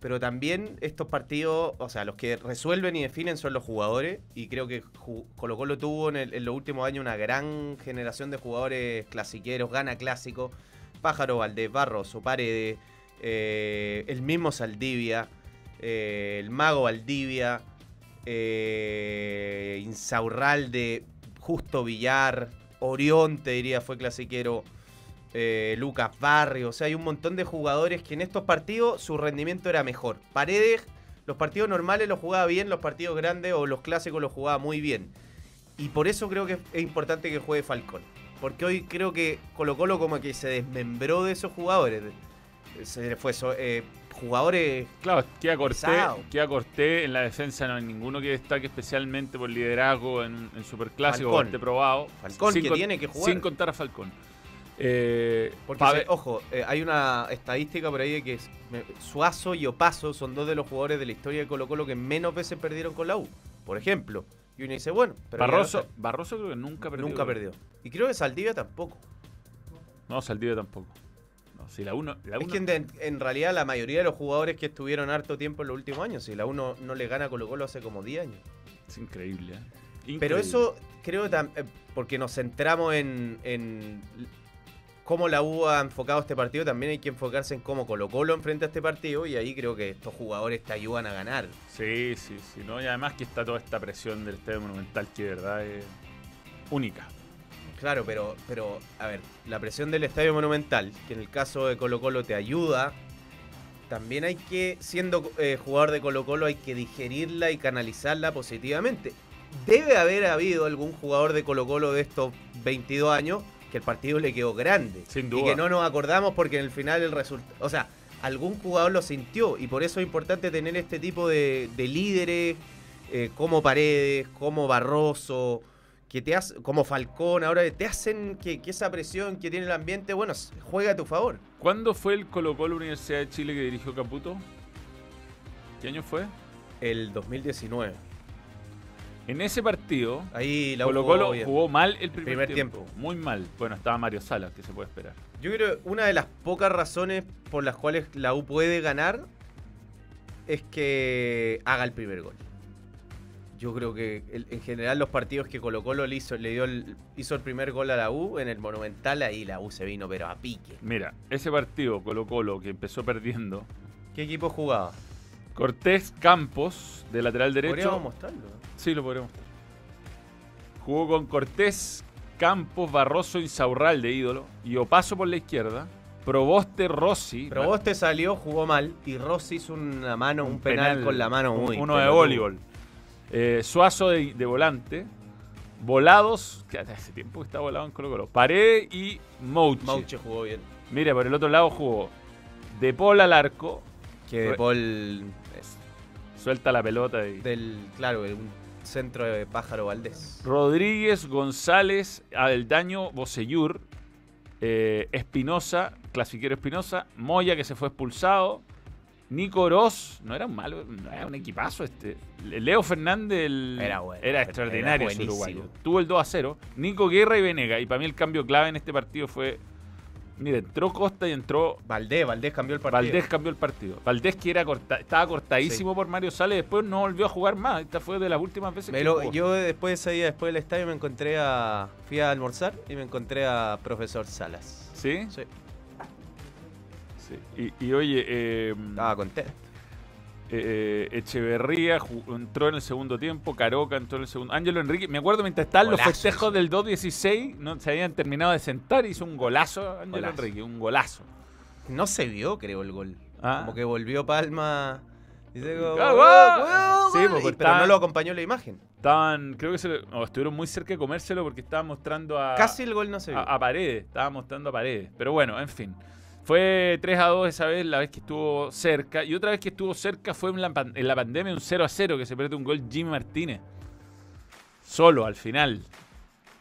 Pero también estos partidos, o sea, los que resuelven y definen son los jugadores. Y creo que Colo Colo tuvo en, el- en los últimos años una gran generación de jugadores clasiqueros, gana clásico. Pájaro, Valdés, Barros, Paredes, eh, el mismo Saldivia, eh, el mago Valdivia, eh, Insaurralde, Justo Villar, Orión, te diría, fue clasiquero. Lucas Barrio. O sea, hay un montón de jugadores que en estos partidos su rendimiento era mejor. Paredes, los partidos normales los jugaba bien, los partidos grandes o los clásicos los jugaba muy bien. Y por eso creo que es importante que juegue Falcón. Porque hoy creo que Colo Colo como que se desmembró de esos jugadores. Se fue eso, eh, jugadores Claro, queda Pesado. queda Cortés en la defensa, no hay ninguno que destaque especialmente por liderazgo en, en Superclásico, Falcón. probado. Falcón, Sin que con- tiene que jugar. Sin contar a Falcón. Eh, Porque, se- ojo, eh, hay una estadística por ahí de que es- me- Suazo y Opaso son dos de los jugadores de la historia de Colo Colo que menos veces perdieron con la U. Por ejemplo. Y uno dice, bueno, pero Barroso. Barroso creo que nunca perdió. nunca perdió. Y creo que Saldivia tampoco. No, Saldivia tampoco. Si la uno, la Es que en, en realidad la mayoría de los jugadores que estuvieron harto tiempo en los últimos años, si la U no, no le gana a Colo Colo hace como 10 años. es increíble. ¿eh? Pero eso creo que tam- eh, porque nos centramos en, en cómo la U ha enfocado este partido, también hay que enfocarse en cómo Colo Colo enfrenta este partido y ahí creo que estos jugadores te ayudan a ganar. Sí, sí, sí. ¿no? Y además que está toda esta presión del Estadio Monumental que de verdad es única. Claro, pero, pero a ver, la presión del Estadio Monumental, que en el caso de Colo Colo te ayuda, también hay que, siendo eh, jugador de Colo Colo, hay que digerirla y canalizarla positivamente. Debe haber habido algún jugador de Colo Colo de estos 22 años que el partido le quedó grande. Sin Y duda. que no nos acordamos porque en el final el resultado... O sea, algún jugador lo sintió y por eso es importante tener este tipo de, de líderes eh, como Paredes, como Barroso, que te hace, como Falcón, ahora te hacen que, que esa presión que tiene el ambiente, bueno, juega a tu favor. ¿Cuándo fue el Colo Colo Universidad de Chile que dirigió Caputo? ¿Qué año fue? El 2019. En ese partido, Ahí la Colo jugó Colo jugó mal el primer, Primer tiempo. tiempo. Muy mal. Bueno, estaba Mario Salas, que se puede esperar. Yo creo que una de las pocas razones por las cuales la U puede ganar es que haga el primer gol. Yo creo que el- en general los partidos que Colo Colo le hizo, le dio el, hizo el primer gol a la U en el Monumental, ahí la U se vino pero a pique. Mira, ese partido Colo Colo que empezó perdiendo, ¿Qué equipo jugaba? Cortés Campos, de lateral derecho. Podríamos mostrarlo. Sí, lo podríamos mostrar. Jugó con Cortés, Campos, Barroso, Insaurral de ídolo y Opaso por la izquierda. Proboste, Rossi. Pero vos te salió, jugó mal y Rossi hizo una mano, un, penal, con la mano muy. Uno de voleibol. Eh, Suazo de, de volante. Volados, que hace tiempo que está volado en Colo Colo. Paredes y Mouche. Mauche jugó bien. Mira, por el otro lado jugó De Paul al arco. Que de Paul es Suelta la pelota y. del, claro, un centro de Pájaro Valdés. Rodríguez, González, Adeldaño, Bocellur, eh, Espinosa, Clasiquero Espinosa, Moya que se fue expulsado, Nico Oroz, no era un malo, no era un equipazo este. Leo Fernández el- Era bueno, era era extraordinario buenísimo. uruguayo. Tuvo el 2 a 0. Nico Guerra y Venega. Y para mí el cambio clave en este partido fue. Mire, entró Costa y entró Valdés, Valdés cambió el partido. Valdés cambió el partido. Valdés que era corta- estaba cortadísimo por Mario Sales, después no volvió a jugar más. Esta fue de las últimas veces Me que lo- jugó. yo después de ese día, después del estadio, me encontré a. Fui a almorzar y me encontré a profesor Salas. ¿Sí? Sí, Sí. Y, y oye, eh, estaba contento. eh, Echeverría ju- entró en el segundo tiempo, Caroca entró en el segundo. Ángelo Enrique, me acuerdo mientras estaban los festejos sí. del 2-16, no se habían terminado de sentar, hizo un golazo Ángelo. Enrique, un golazo. No se vio, creo, el gol. Ah. Como que volvió Palma. Ah, gol, Sí, gol", porque y- pero no lo acompañó la imagen. Estaban, creo que se, no, estuvieron muy cerca de comérselo porque estaban mostrando a, Casi el gol no se vio. a, a Paredes, estaba mostrando a Paredes. Pero bueno, en fin. Fue 3 a 2 esa vez, la vez que estuvo cerca. Y otra vez que estuvo cerca fue en la, pan- en la pandemia, un 0 a 0 que se pierde un gol Jimmy Martínez. Solo al final.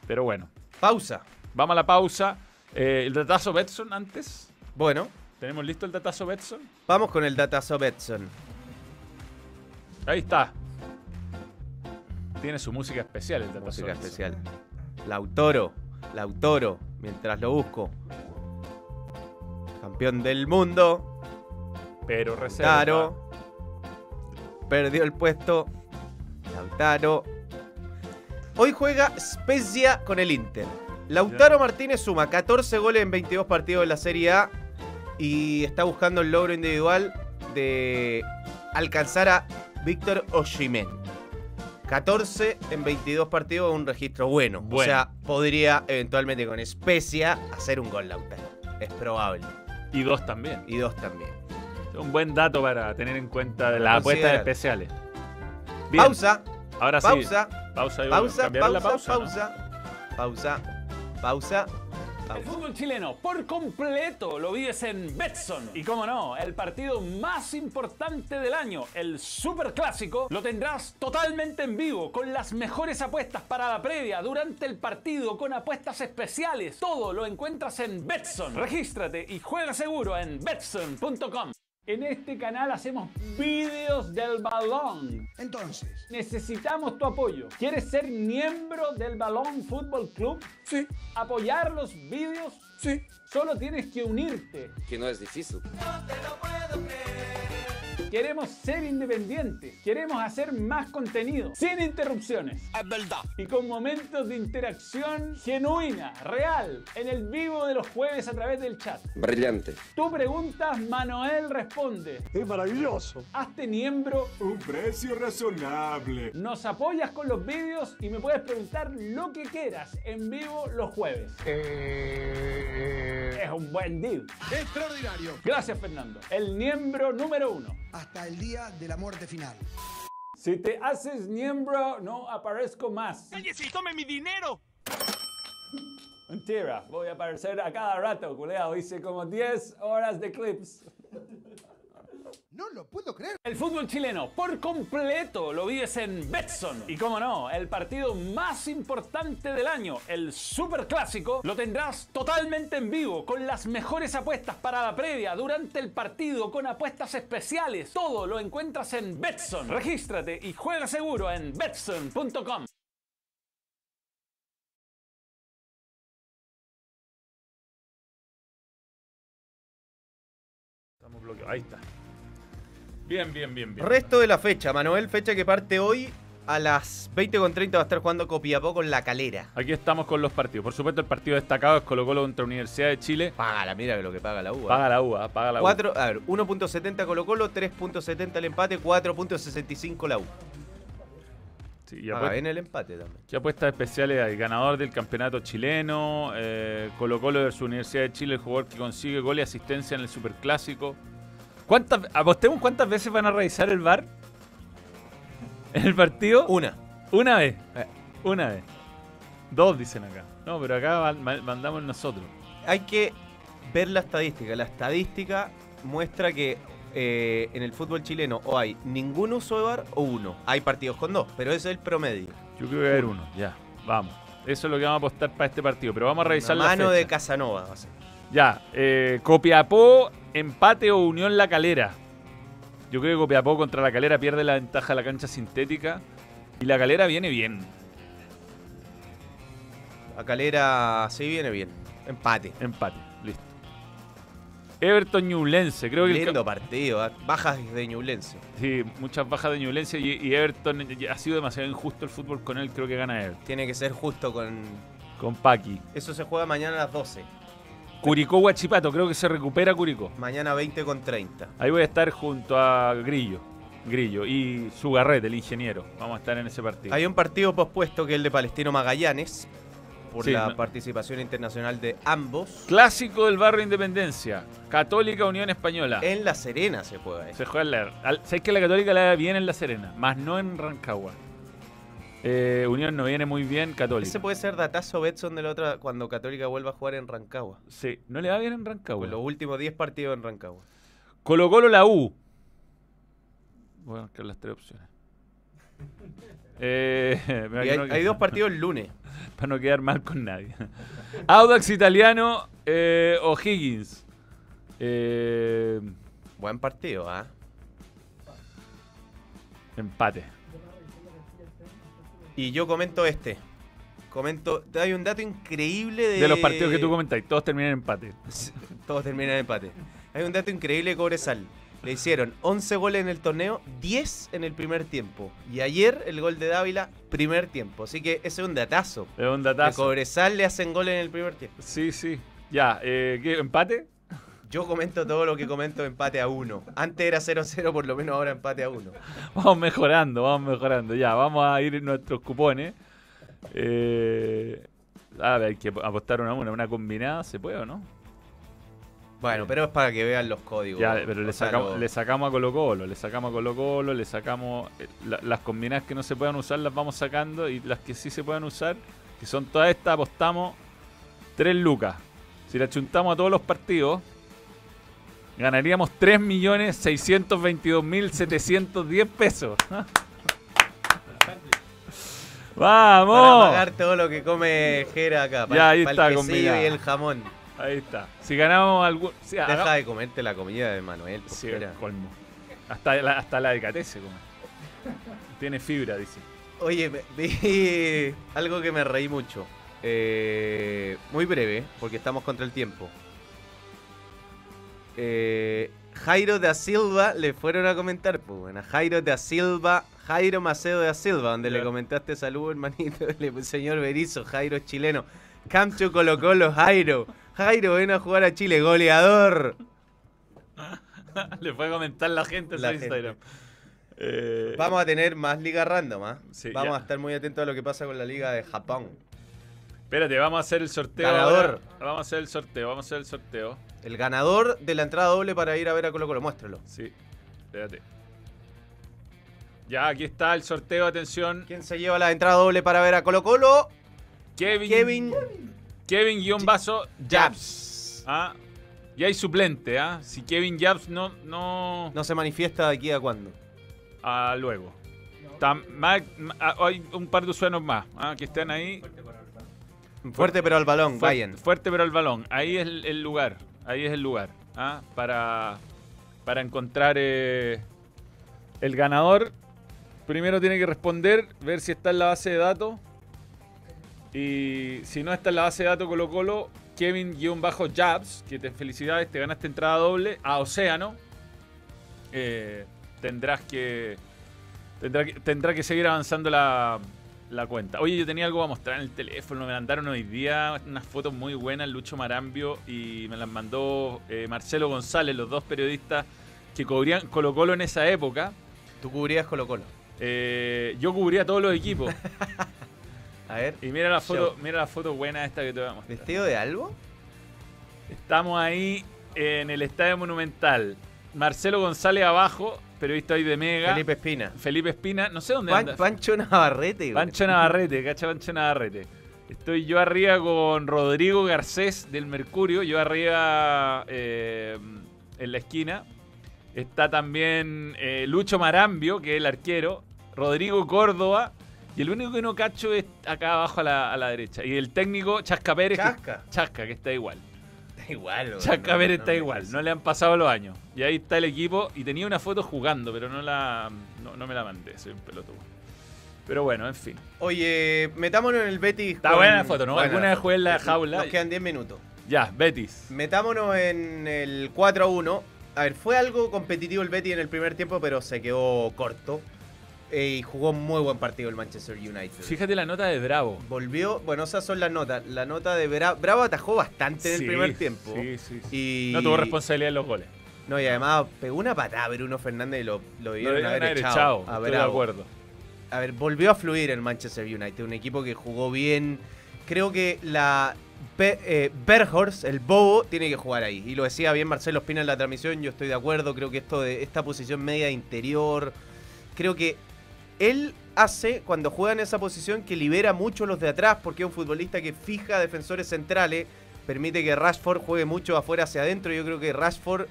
Pero bueno, Pausa. vamos a la pausa. Eh, el datazo Betson antes. Bueno, ¿Tenemos listo el datazo Betson? vamos con el datazo Betson. Ahí está. Tiene su música especial el datazo Música Betson. especial. Lautoro. Lautoro. Mientras lo busco. Campeón del mundo. Pero reserva. Lautaro. Perdió el puesto. Lautaro. Hoy juega Spezia con el Inter. Lautaro Martínez suma 14 goles en 22 partidos de la Serie A y está buscando el logro individual de alcanzar a Víctor Oshimen. 14 en 22 partidos, un registro bueno. O sea, podría eventualmente con Spezia hacer un gol Lautaro. Es probable. Y dos también. Y dos también. Un buen dato para tener en cuenta de las apuestas especiales. Bien, Pausa, ahora sí. pausa, Pausa, pausa, ¿cambiaron la pausa, pausa, ¿no? pausa, pausa, pausa, El fútbol chileno por completo lo vives en Betson. Y como no, el partido más importante del año, el Super Clásico, lo tendrás totalmente en vivo con las mejores apuestas para la previa, durante el partido, con apuestas especiales. Todo lo encuentras en Betson. Regístrate y juega seguro en betson.com. En este canal hacemos vídeos del balón. Entonces, Necesitamos tu apoyo. ¿Quieres ser miembro del Balón Fútbol Club? Sí. ¿Apoyar los vídeos? Sí. Solo tienes que unirte. que no es difícil. Queremos ser independientes. Queremos hacer más contenido. Sin interrupciones. es verdad. Y con momentos de interacción genuina, real, en el vivo de los jueves a través del chat. Brillante. Tú preguntas, Manuel responde. Es maravilloso. Hazte miembro Un precio razonable. Nos apoyas con los vídeos y me puedes preguntar lo que quieras en vivo los jueves. Es un buen deal. Extraordinario. Gracias, Fernando. El miembro número uno. Hasta el día de la muerte final. Si te haces miembro, no aparezco más. ¡Cállese y tome mi dinero! Mentira, voy a aparecer a cada rato, culeado. Hice como 10 horas de clips. No lo puedo creer. El fútbol chileno por completo lo vives en Betson. Y como no, el partido más importante del año, el Super Clásico, lo tendrás totalmente en vivo con las mejores apuestas para la previa, durante el partido, con apuestas especiales. Todo lo encuentras en Betson. Regístrate y juega seguro en betson.com. Estamos bloqueados. Ahí está. Bien, bien, bien, bien. Resto de la fecha, Manuel, fecha que parte hoy a las 20.30 va a estar jugando Copiapó con La Calera. Aquí estamos con los partidos. Por supuesto, el partido destacado es Colo Colo contra Universidad de Chile. Págala, mira lo que paga la UA. Paga la UA, paga la UA. A ver, 1.70 Colo Colo, 3.70 el empate, 4.65 la U. Sí, y Paga apuest- bien el empate también. ¿Qué apuestas especiales hay? Ganador del campeonato chileno, eh, Colo Colo versus Universidad de Chile, el jugador que consigue gol y asistencia en el Superclásico. ¿Cuántas, apostemos cuántas veces van a revisar el VAR en el partido? Una. Una vez. Eh. Una vez. Dos dicen acá. No, pero acá ma- ma- mandamos nosotros. Hay que ver la estadística. La estadística muestra que eh, en el fútbol chileno o hay ningún uso de VAR o uno. Hay partidos con dos, pero ese es el promedio. Yo creo que va a haber uno. Ya, vamos. Eso es lo que vamos a apostar para este partido. Pero vamos a revisar Una la mano de Casanova. va a ser. Ya, eh, Copiapó, empate o Unión La Calera. Yo creo que Copiapó contra La Calera pierde la ventaja de la cancha sintética. Y La Calera viene bien. A Calera sí viene bien. Empate. Empate, listo. Everton Ñublense, creo que el Lindo partido. ¿ah? Bajas de Ñublense. sí, muchas bajas de Ñublense y, y Everton eh, ha sido demasiado injusto el fútbol con él, creo que gana Everton. Tiene que ser justo con. Con Paqui. Eso se juega mañana a las 12. Curicó Guachipato, creo que se recupera Curicó. Mañana 20 con 30. Ahí voy a estar junto a Grillo. Grillo y Sugarret, el ingeniero. Vamos a estar en ese partido. Hay un partido pospuesto que es el de Palestino Magallanes. Por Sí, la no- participación internacional de ambos. Clásico del barrio Independencia. Católica Unión Española. En La Serena se juega eso. Se juega en la. al- ¿Sabes que la Católica la da bien en La Serena? Más no en Rancagua. Eh, Unión no viene muy bien, Católica. Ese puede ser datazo Betson de la otra cuando Católica vuelva a jugar en Rancagua. Sí, no le va bien en Rancagua. Con los últimos 10 partidos en Rancagua. Colo Colo la U. Voy a marcar las tres opciones. Eh, me hay, imagino que- hay dos partidos el lunes. Para no quedar mal con nadie. Audax Italiano eh, O'Higgins. Eh, Buen partido, ¿ah? empate. Y yo comento este. Comento. Hay un dato increíble de. De los partidos que tú comentáis, todos terminan en empate. Todos terminan en empate. Hay un dato increíble de Cobresal. Le hicieron 11 goles en el torneo, 10 en el primer tiempo. Y ayer el gol de Dávila, primer tiempo. Así que ese es un datazo. Es un datazo. Cobresal le hacen goles en el primer tiempo. Sí, sí. Ya, eh, ¿qué, ¿empate? Yo comento todo lo que comento empate a 1. Antes era 0-0, por lo menos ahora empate a 1. Vamos mejorando, vamos mejorando. Ya, vamos a ir en nuestros cupones. Eh, a ver, hay que apostar una una. Una combinada, ¿se puede o no? Bueno, pero es para que vean los códigos. Ya, pero le sacamos, lo- le sacamos a Colo Colo, le sacamos a Colo Colo, le sacamos eh, la- las combinadas que no se puedan usar las vamos sacando y las que sí se puedan usar, que son todas estas, apostamos 3 lucas. Si la chuntamos a todos los partidos, ganaríamos 3.622.710 pesos. Para ¡Vamos! pagar todo lo que come Jera acá. Para, Ya, ahí para está, el quesillo y el jamón. Ahí está. Si ganamos algún... si Deja de comerte la comida de Manuel. por Sí, colmo. Hasta la, hasta la decatece come. Tiene fibra, dice. Oye, vi algo que me reí mucho. Eh, muy breve, porque estamos contra el tiempo. Eh, Jairo da Silva le fueron a comentar, pues, bueno, Jairo da Silva, Jairo Macedo da Silva, donde le comentaste salud, hermanito, le- señor Berizo, Jairo chileno. Camcho Colo Colo, Jairo. Jairo, ven a jugar a Chile, goleador. Le fue a comentar la gente en Instagram. Eh, Vamos a tener más liga random, ¿ah? Sí, Vamos a estar muy atentos a lo que pasa con la liga de Japón. Espérate, vamos a hacer el sorteo. Ganador. ahora. Vamos a hacer el sorteo, vamos a hacer el sorteo. El ganador de la entrada doble para ir a ver a Colo Colo, muéstralo. Sí, espérate. Ya, aquí está el sorteo, atención. ¿Quién se lleva la entrada doble para ver a Colo Colo? Kevin. Kevin Kevin guion vaso Jabs. Ah, y hay suplente, ¿ah? Si Kevin Jabs no, no, No se manifiesta de aquí a cuándo. ah, luego. Ma- ah, hay un par de usuarios más ah, que están ahí. Fuerte pero al balón, Fuer- vayan. Fuerte pero al balón. Ahí es el, el lugar. Ahí es el lugar. ¿ah? Para, para encontrar eh, el ganador. Primero tiene que responder, ver si está en la base de datos. Y si no está en la base de datos Colo Colo, Kevin-Jabs, que te felicidades, te ganaste entrada doble a Océano. Eh, tendrás que, tendrá que tendrá que seguir avanzando la, la cuenta. Oye, yo tenía algo a mostrar en el teléfono. Me mandaron hoy día unas fotos muy buenas, Lucho Marambio, y me las mandó eh, Marcelo González, los dos periodistas que cubrían Colo Colo en esa época. Tú cubrías Colo Colo. Eh, yo cubría todos los equipos. A ver. Y mira la foto, Show. mira la foto buena esta que te voy a mostrar. ¿Vestido de algo? Estamos ahí en el Estadio Monumental. Marcelo González abajo, periodista hoy de Mega. Felipe Espina. Felipe Espina, no sé dónde Pan- anda. Pancho Navarrete. Pancho Navarrete, cacha Pancho Navarrete. Estoy yo arriba con Rodrigo Garcés del Mercurio, yo arriba eh, en la esquina. Está también eh, Lucho Marambio, que es el arquero, Rodrigo Córdoba, y el único que no cacho es acá abajo a la, a la derecha. Y el técnico Chasca Pérez. que- Chasca. Chasca, que está igual. Está igual, No, no está igual, no le han pasado los años. Y ahí está el equipo, y tenía una foto jugando, pero no la no, no me la mandé, soy un pelotudo. Pero bueno, en fin. Oye, metámonos en el Betis. Está con- buena la foto, ¿no? Buena Alguna vez jugué en la Nos- jaula. Nos quedan 10 minutos. Ya, Betis. Metámonos en el 4 a 1. A ver, fue algo competitivo el Betis en el primer tiempo, pero se quedó corto. Eh, y jugó muy buen partido el Manchester United. Fíjate la nota de Bravo. Volvió, bueno, esas son las notas. La nota de Bravo, Bravo atajó bastante en Sí, el primer tiempo. Sí, sí, sí. Y, No tuvo responsabilidad en los goles. No, y además pegó una patada a Bruno Fernández y lo, lo debieron debieron haber echado. a estoy de acuerdo. A ver, volvió a fluir el Manchester United, un equipo que jugó bien. Creo que la Be- eh, Berghorst, el bobo, tiene que jugar ahí. Y lo decía bien Marcelo Espina en la transmisión, yo estoy de acuerdo. Creo que esto de esta posición media de interior, creo que él hace cuando juega en esa posición que libera mucho los de atrás, porque es un futbolista que fija defensores centrales, permite que Rashford juegue mucho afuera hacia adentro. Yo creo que Rashford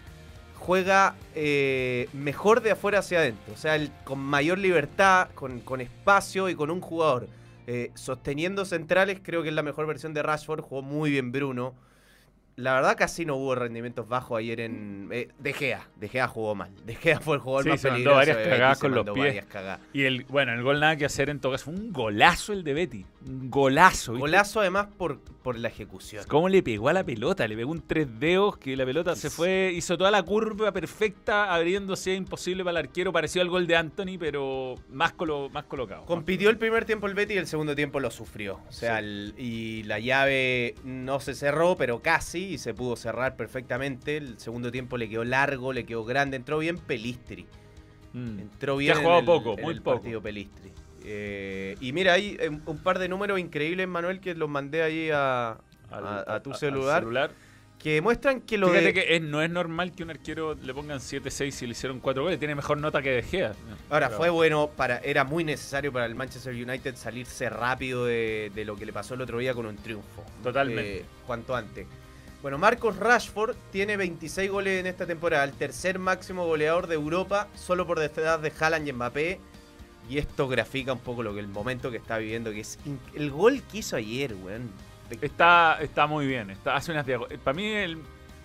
juega eh, mejor de afuera hacia adentro. O sea, con mayor libertad, con, con espacio y con un jugador eh, sosteniendo centrales, creo que es la mejor versión de Rashford. Jugó muy bien Bruno. La verdad casi no hubo rendimientos bajos ayer en... Eh, de Gea. De Gea jugó mal. De Gea fue el jugador Sí, más se mandó peligroso. varias cagadas con los pies. Y el, bueno, el gol nada que hacer en todo caso. Fue un golazo el de Betty. Un golazo. ¿viste? Golazo además por, por la ejecución. ¿Cómo le pegó a la pelota? Le pegó un tres dedos que la pelota se fue, hizo toda la curva perfecta, abriéndose imposible para el arquero. Pareció al gol de Anthony, pero más, colo- más colocado. Compitió el primer tiempo el Betis y el segundo tiempo lo sufrió. O sea, Sí. el- y la llave no se cerró, pero casi, y se pudo cerrar perfectamente. El segundo tiempo le quedó largo, le quedó grande. Entró bien Pelistri. Mm. Entró bien ha en jugado el- poco, en muy el poco. partido Pelistri. Eh, y mira, hay eh, un par de números increíbles, Manuel, que los mandé ahí a, Al- a- a tu celular. celular. que demuestran que lo Fíjate de... que es- no es normal que un arquero le pongan 7-6 si le hicieron 4 goles. Tiene mejor nota que De Gea. Ahora, Pero- fue bueno, para era muy necesario para el Manchester United salirse rápido de, de lo que le pasó el otro día con un triunfo. Totalmente. Eh, cuanto antes. Bueno, Marcos Rashford tiene 26 goles en esta temporada, el tercer máximo goleador de Europa, solo por detrás de Haaland y Mbappé. Y esto grafica un poco lo que el momento que está viviendo, que es el gol que hizo ayer, weón. Está, está muy bien. Está, hace unas diago- Para mí, el,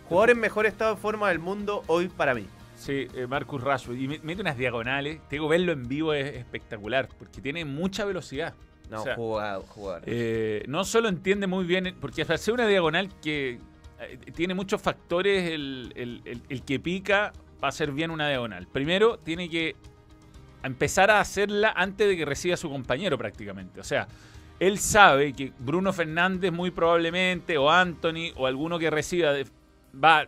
Jugador en mejor estado de forma del mundo hoy para mí. Sí, eh, Marcus Rashford. Y me- mete unas diagonales. Te digo, verlo en vivo es espectacular. Porque tiene mucha velocidad. No, O sea, jugador, jugador. Eh, no solo entiende muy bien, porque ser una diagonal que eh, tiene muchos factores, el, que pica va a hacer bien una diagonal. Primero, tiene que empezar a hacerla antes de que reciba su compañero prácticamente. O sea, él sabe que Bruno Fernández muy probablemente, o Anthony, o alguno que reciba, va a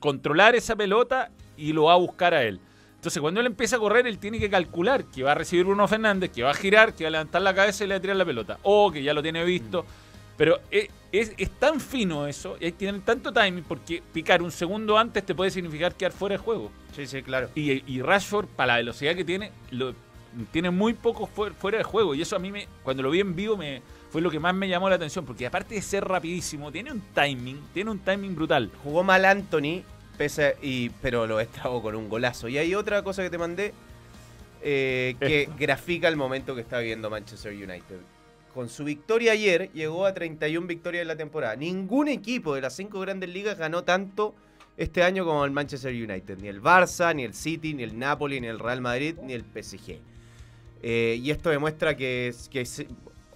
controlar esa pelota y lo va a buscar a él. Entonces, cuando él empieza a correr, él tiene que calcular que va a recibir Bruno Fernández, que va a girar, que va a levantar la cabeza y le va a tirar la pelota. O que ya lo tiene visto. Pero es, es- es tan fino eso, y que tener tanto timing, porque picar un segundo antes te puede significar quedar fuera de juego. Sí, sí, claro. Y, y Rashford, para la velocidad que tiene, lo, tiene muy poco fuer- fuera de juego. Y eso a mí, me, cuando lo vi en vivo, me, fue lo que más me llamó la atención. Porque aparte de ser rapidísimo, tiene un timing, tiene un timing brutal. Jugó mal Anthony, pese a- y, pero lo estragó con un golazo. Y hay otra cosa que te mandé eh, que grafica el momento que está viviendo Manchester United. Con su victoria ayer, llegó a 31 victorias en la temporada. Ningún equipo de las cinco grandes ligas ganó tanto este año como el Manchester United. Ni el Barça, ni el City, ni el Napoli, ni el Real Madrid, ni el PSG. Eh, y esto demuestra que, que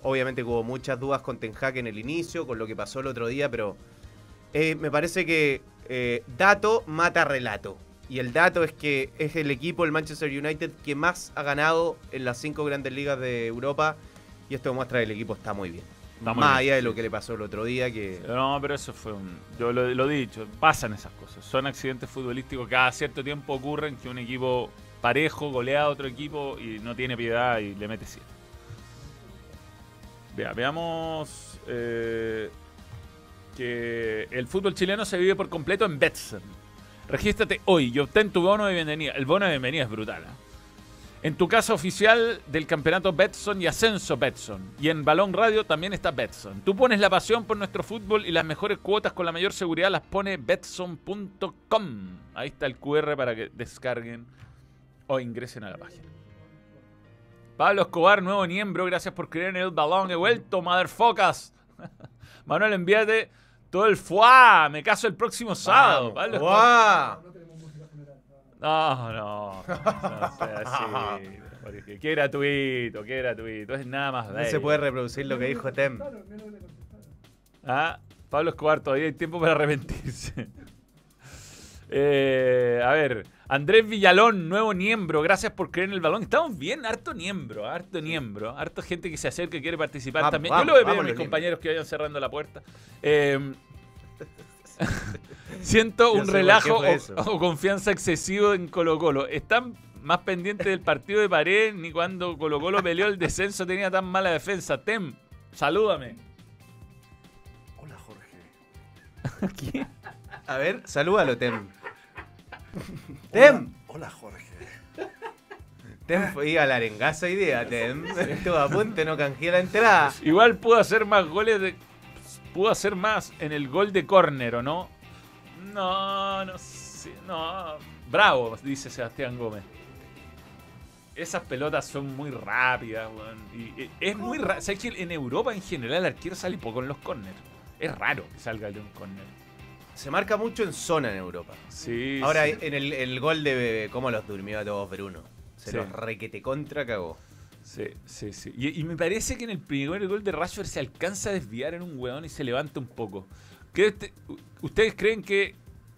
obviamente hubo muchas dudas con Ten Hag en el inicio, con lo que pasó el otro día, pero eh, me parece que eh, dato mata relato. Y el dato es que es el equipo, el Manchester United, que más ha ganado en las cinco grandes ligas de Europa. Y esto demuestra que el equipo está muy bien. Está muy más bien, allá de lo que le pasó el otro día, que... No, pero eso fue un. Yo lo, lo he dicho, pasan esas cosas. Son accidentes futbolísticos. Cada cierto tiempo ocurren que un equipo parejo golea a otro equipo y no tiene piedad y le mete 100. Vea, veamos eh, que el fútbol chileno se vive por completo en Betson. Regístrate hoy y obtén tu bono de bienvenida. El bono de bienvenida es brutal. ¿eh? En tu casa oficial del campeonato Betson y Ascenso Betson. Y en Balón Radio también está Betson. Tú pones la pasión por nuestro fútbol y las mejores cuotas con la mayor seguridad las pone betson.com. Ahí está el QR para que descarguen o ingresen a la página. Pablo Escobar, nuevo miembro, gracias por creer en el balón. He vuelto, motherfuckers. Manuel, envíate todo el fuá. Me caso el próximo sábado. Vamos. Pablo. No, no. No sea así. Qué gratuito, qué gratuito. Es nada más No bello. se puede reproducir lo que dijo Tem. Ah, Pablo Escobar, todavía hay tiempo para arrepentirse. Eh, a ver, Andrés Villalón, nuevo miembro, gracias por creer en el balón. Estamos bien, harto miembro, harto miembro, harto gente que se acerca y quiere participar Vamos, también. vamos, Yo lo pedido a mis compañeros que vayan cerrando la puerta. Eh, siento un relajo o, confianza excesivo en Colo Colo. Están más pendientes del partido de pared ni cuando Colo Colo peleó el descenso tenía tan mala defensa. Tem, salúdame. Hola, Jorge. ¿Qué? A ver, salúdalo, Tem. Tem. Hola, Jorge. Tem fue iba a la arengaza día, Tem. Estuvo a punto de no canjear la entrada. Igual pudo hacer más goles de. Pudo hacer más en el gol de córner, ¿o no? No, no sé. No. Bravo, dice Sebastián Gómez. Esas pelotas son muy rápidas, weón. Y eh, es muy raro. ¿Sabes que en Europa en general el arquero sale poco en los corners? Es raro que salga de un corner. Se marca mucho en zona en Europa. Sí. Ahora, sí. en el, el gol de cómo los durmió a todos Bruno. Se Sí. los requete contra cagó. Sí, sí, sí. Y, y me parece que en el primer gol de Rashford se alcanza a desviar en un hueón y se levanta un poco. ¿Qué este- ¿Ustedes creen que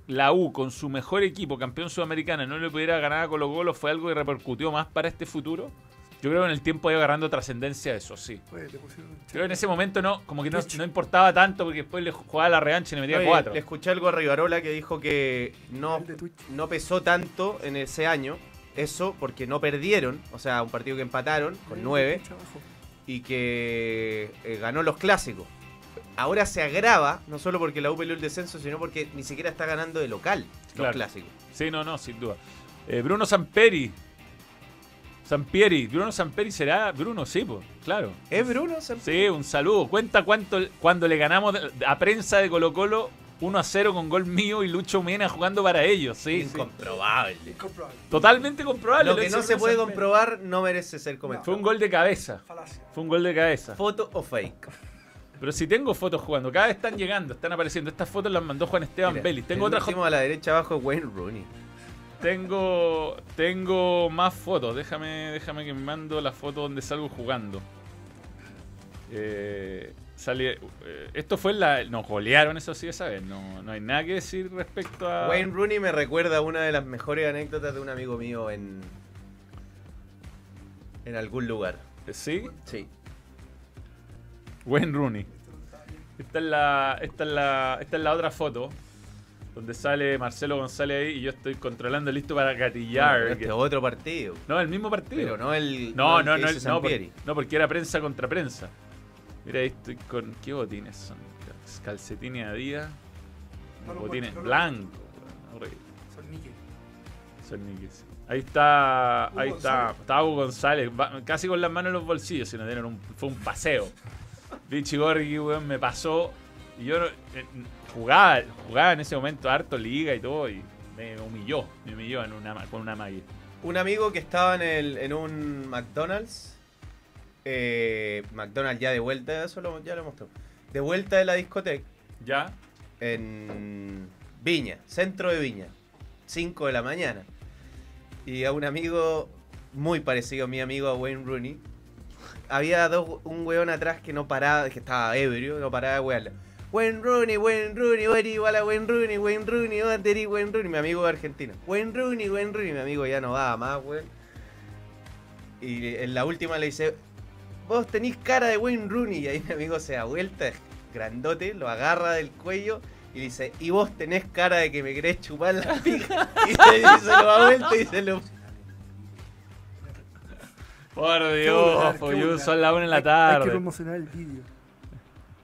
la U, con su mejor equipo, campeón sudamericana, no le pudiera ganar a Colo Colo? ¿Fue algo que repercutió más para este futuro? Yo creo que en el tiempo iba agarrando trascendencia eso, sí. Un Creo que en ese momento no, como que no, no importaba tanto porque después le jugaba la revancha y le metía Oye, cuatro. Le escuché algo a Rivarola que dijo que no, no pesó tanto en ese año. Eso porque no perdieron. O sea, un partido que empataron con nueve. Twitch abajo. Y que eh, ganó los clásicos. ahora se agrava, no solo porque la U peleó el descenso, sino porque ni siquiera está ganando de local los clásicos. Sí, no, no, sin duda. Eh, Bruno Samperi. Sampieri. Bruno Samperi será. Bruno, sí, pues, claro. ¿Es Bruno? Sam- Sí, un saludo. Cuenta cuánto cuando le ganamos a prensa de Colo Colo 1 a 0 con gol mío y Lucho Mena jugando para ellos. Sí. Incomprobable. Incomprobable. Totalmente comprobable. Lo que no se puede comprobar no merece ser comentado. Fue un gol de cabeza. Falacia. Fue un gol de cabeza. ¿Foto o fake? Pero si tengo fotos jugando, cada vez están llegando, están apareciendo. Estas fotos las mandó Juan Esteban Mira, Vélez. Tengo otras a la derecha abajo es Wayne Rooney. Tengo tengo más fotos. Déjame déjame que me mando la foto donde salgo jugando. Eh, sale, eh, esto fue la. Nos golearon, eso sí, esa vez. No, no hay nada que decir respecto a. Wayne Rooney me recuerda una de las mejores anécdotas de un amigo mío en. en algún lugar. ¿Sí? Sí. Wayne Rooney. Esta es la, esta es la, esta es la otra foto. Donde sale Marcelo González ahí y yo estoy controlando listo para gatillar. Este es otro partido. No, el mismo partido. Pero no el. No, no, que no, hizo el- no, por- Sampieri. no, porque era prensa contra prensa. Mira, ahí estoy con. ¿Qué botines son? Calcetines Adidas. No botines no blancos. Son níquel. Son níqueles. Ahí está. Hugo Ahí está. González. Está Hugo González. va- casi con las manos en los bolsillos. Si no dieron un, fue un paseo. Vichy Gorgi, weón, me pasó. Y yo eh, jugaba, jugaba en ese momento harto liga y todo. Y me humilló. Me humilló en una, con una magia. Un amigo que estaba en, el, en un McDonald's. Eh, McDonald's ya de vuelta, eso lo- ya lo mostró. De vuelta de la discoteca. ¿Ya? en Viña, centro de Viña, 5 de la mañana. Y a un amigo muy parecido a mi amigo a Wayne Rooney, había dos, un weón atrás que no paraba, que estaba ebrio, no paraba de wearlo. Wayne Rooney, Wayne Rooney, Wayne igual a Wayne Rooney, Wayne Rooney, Wayne Wayne Rooney, mi amigo argentino. Wayne Rooney, Wayne Rooney, mi amigo ya no daba más, weón. Y en la última le dice, vos tenés cara de Wayne Rooney. Y ahí mi amigo se da vuelta, es grandote, lo agarra del cuello y dice, y vos tenés cara de que me querés chupar la pija. Y se, y se lo da vuelta y se lo... Por Dios, vulgar. son las 1 en la Hay- Hay que tarde. promocionar el vídeo.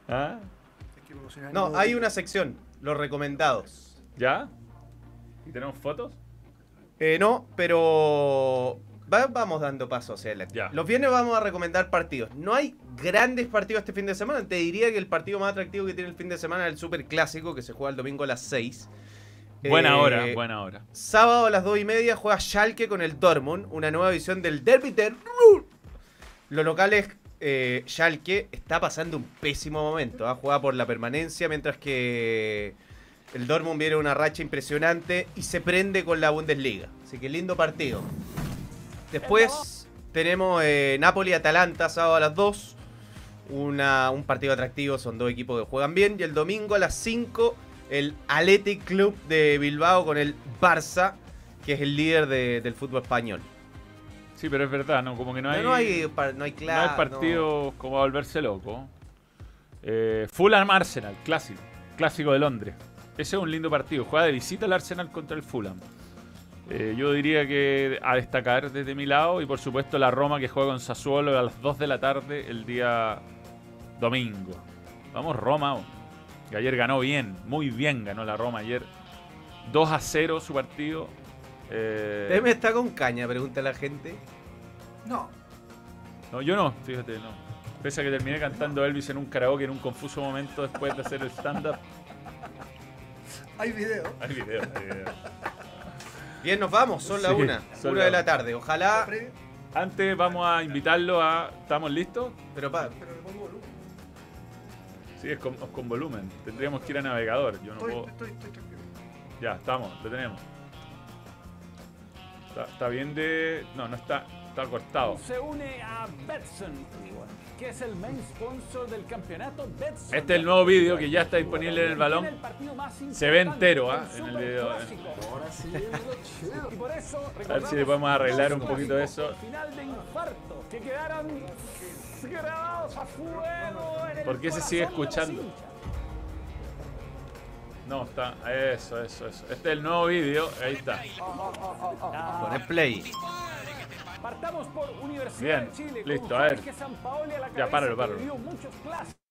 ¿Ah? Hay que promocionar el No, hay una sección, los recomendados. ¿Ya? ¿Y tenemos fotos? Eh, no, pero va- vamos dando paso hacia. Ya. Los viernes vamos a recomendar partidos. No hay grandes partidos este fin de semana. Te diría que el partido más atractivo que tiene el fin de semana es el Super Clásico, que se juega el domingo a las 6. Buena Eh, hora, buena hora. Sábado a las 2 y media juega Schalke con el Dortmund, una nueva edición del Derby de. Los locales, eh, Schalke está pasando un pésimo momento. Va a jugar por la permanencia, mientras que el Dortmund viene una racha impresionante y se prende con la Bundesliga. Así que lindo partido. Después tenemos eh, Napoli-Atalanta, sábado a las 2. Una, un partido atractivo, son dos equipos que juegan bien. Y el domingo a las 5, el Athletic Club de Bilbao con el Barça, que es el líder de- del fútbol español. Sí, pero es verdad, ¿no? Como que no hay, no, hay, no hay no hay partidos como a volverse loco. Eh, Fulham Arsenal, clásico. Clásico de Londres. Ese es un lindo partido. Juega de visita el Arsenal contra el Fulham. Eh, yo diría que a destacar desde mi lado y por supuesto la Roma que juega con Sassuolo a las 2 de la tarde el día domingo. Vamos Roma, oh. que ayer ganó bien, muy bien ganó la Roma ayer. 2 a 0 su partido. Eh, ¿Usted me está con caña? Pregunta la gente. No, No, yo no, fíjate, no. Pese a que terminé cantando Elvis en un karaoke en un confuso momento después de hacer el stand-up. hay video. Hay video, hay video. Bien, nos vamos, son las Sí, una. son Una de la tarde. Ojalá. Antes vamos a invitarlo a. ¿Estamos listos? Pero pa, pero le pongo volumen. Sí, es con, es con volumen. Tendríamos que ir a navegador. Yo no Estoy, puedo. estoy, estoy tranquilo. Ya, estamos, lo tenemos. Está, está bien de. No, no está. Está cortado. Se une a Betson, que es el main sponsor del campeonato Betson. Este es el nuevo vídeo que ya está disponible en el balón. Se ve entero, ¿ah? el en el video. Eso A ver si le podemos arreglar un poquito eso. ¿Por qué se sigue escuchando? No, está. Eso, eso, eso. Este es el nuevo vídeo. Ahí está. poné play. Partamos por Universidad Bien, de Chile. listo, con a ver. Jorge Sampaoli a la Ya, páralo, páralo. muchos clásicos.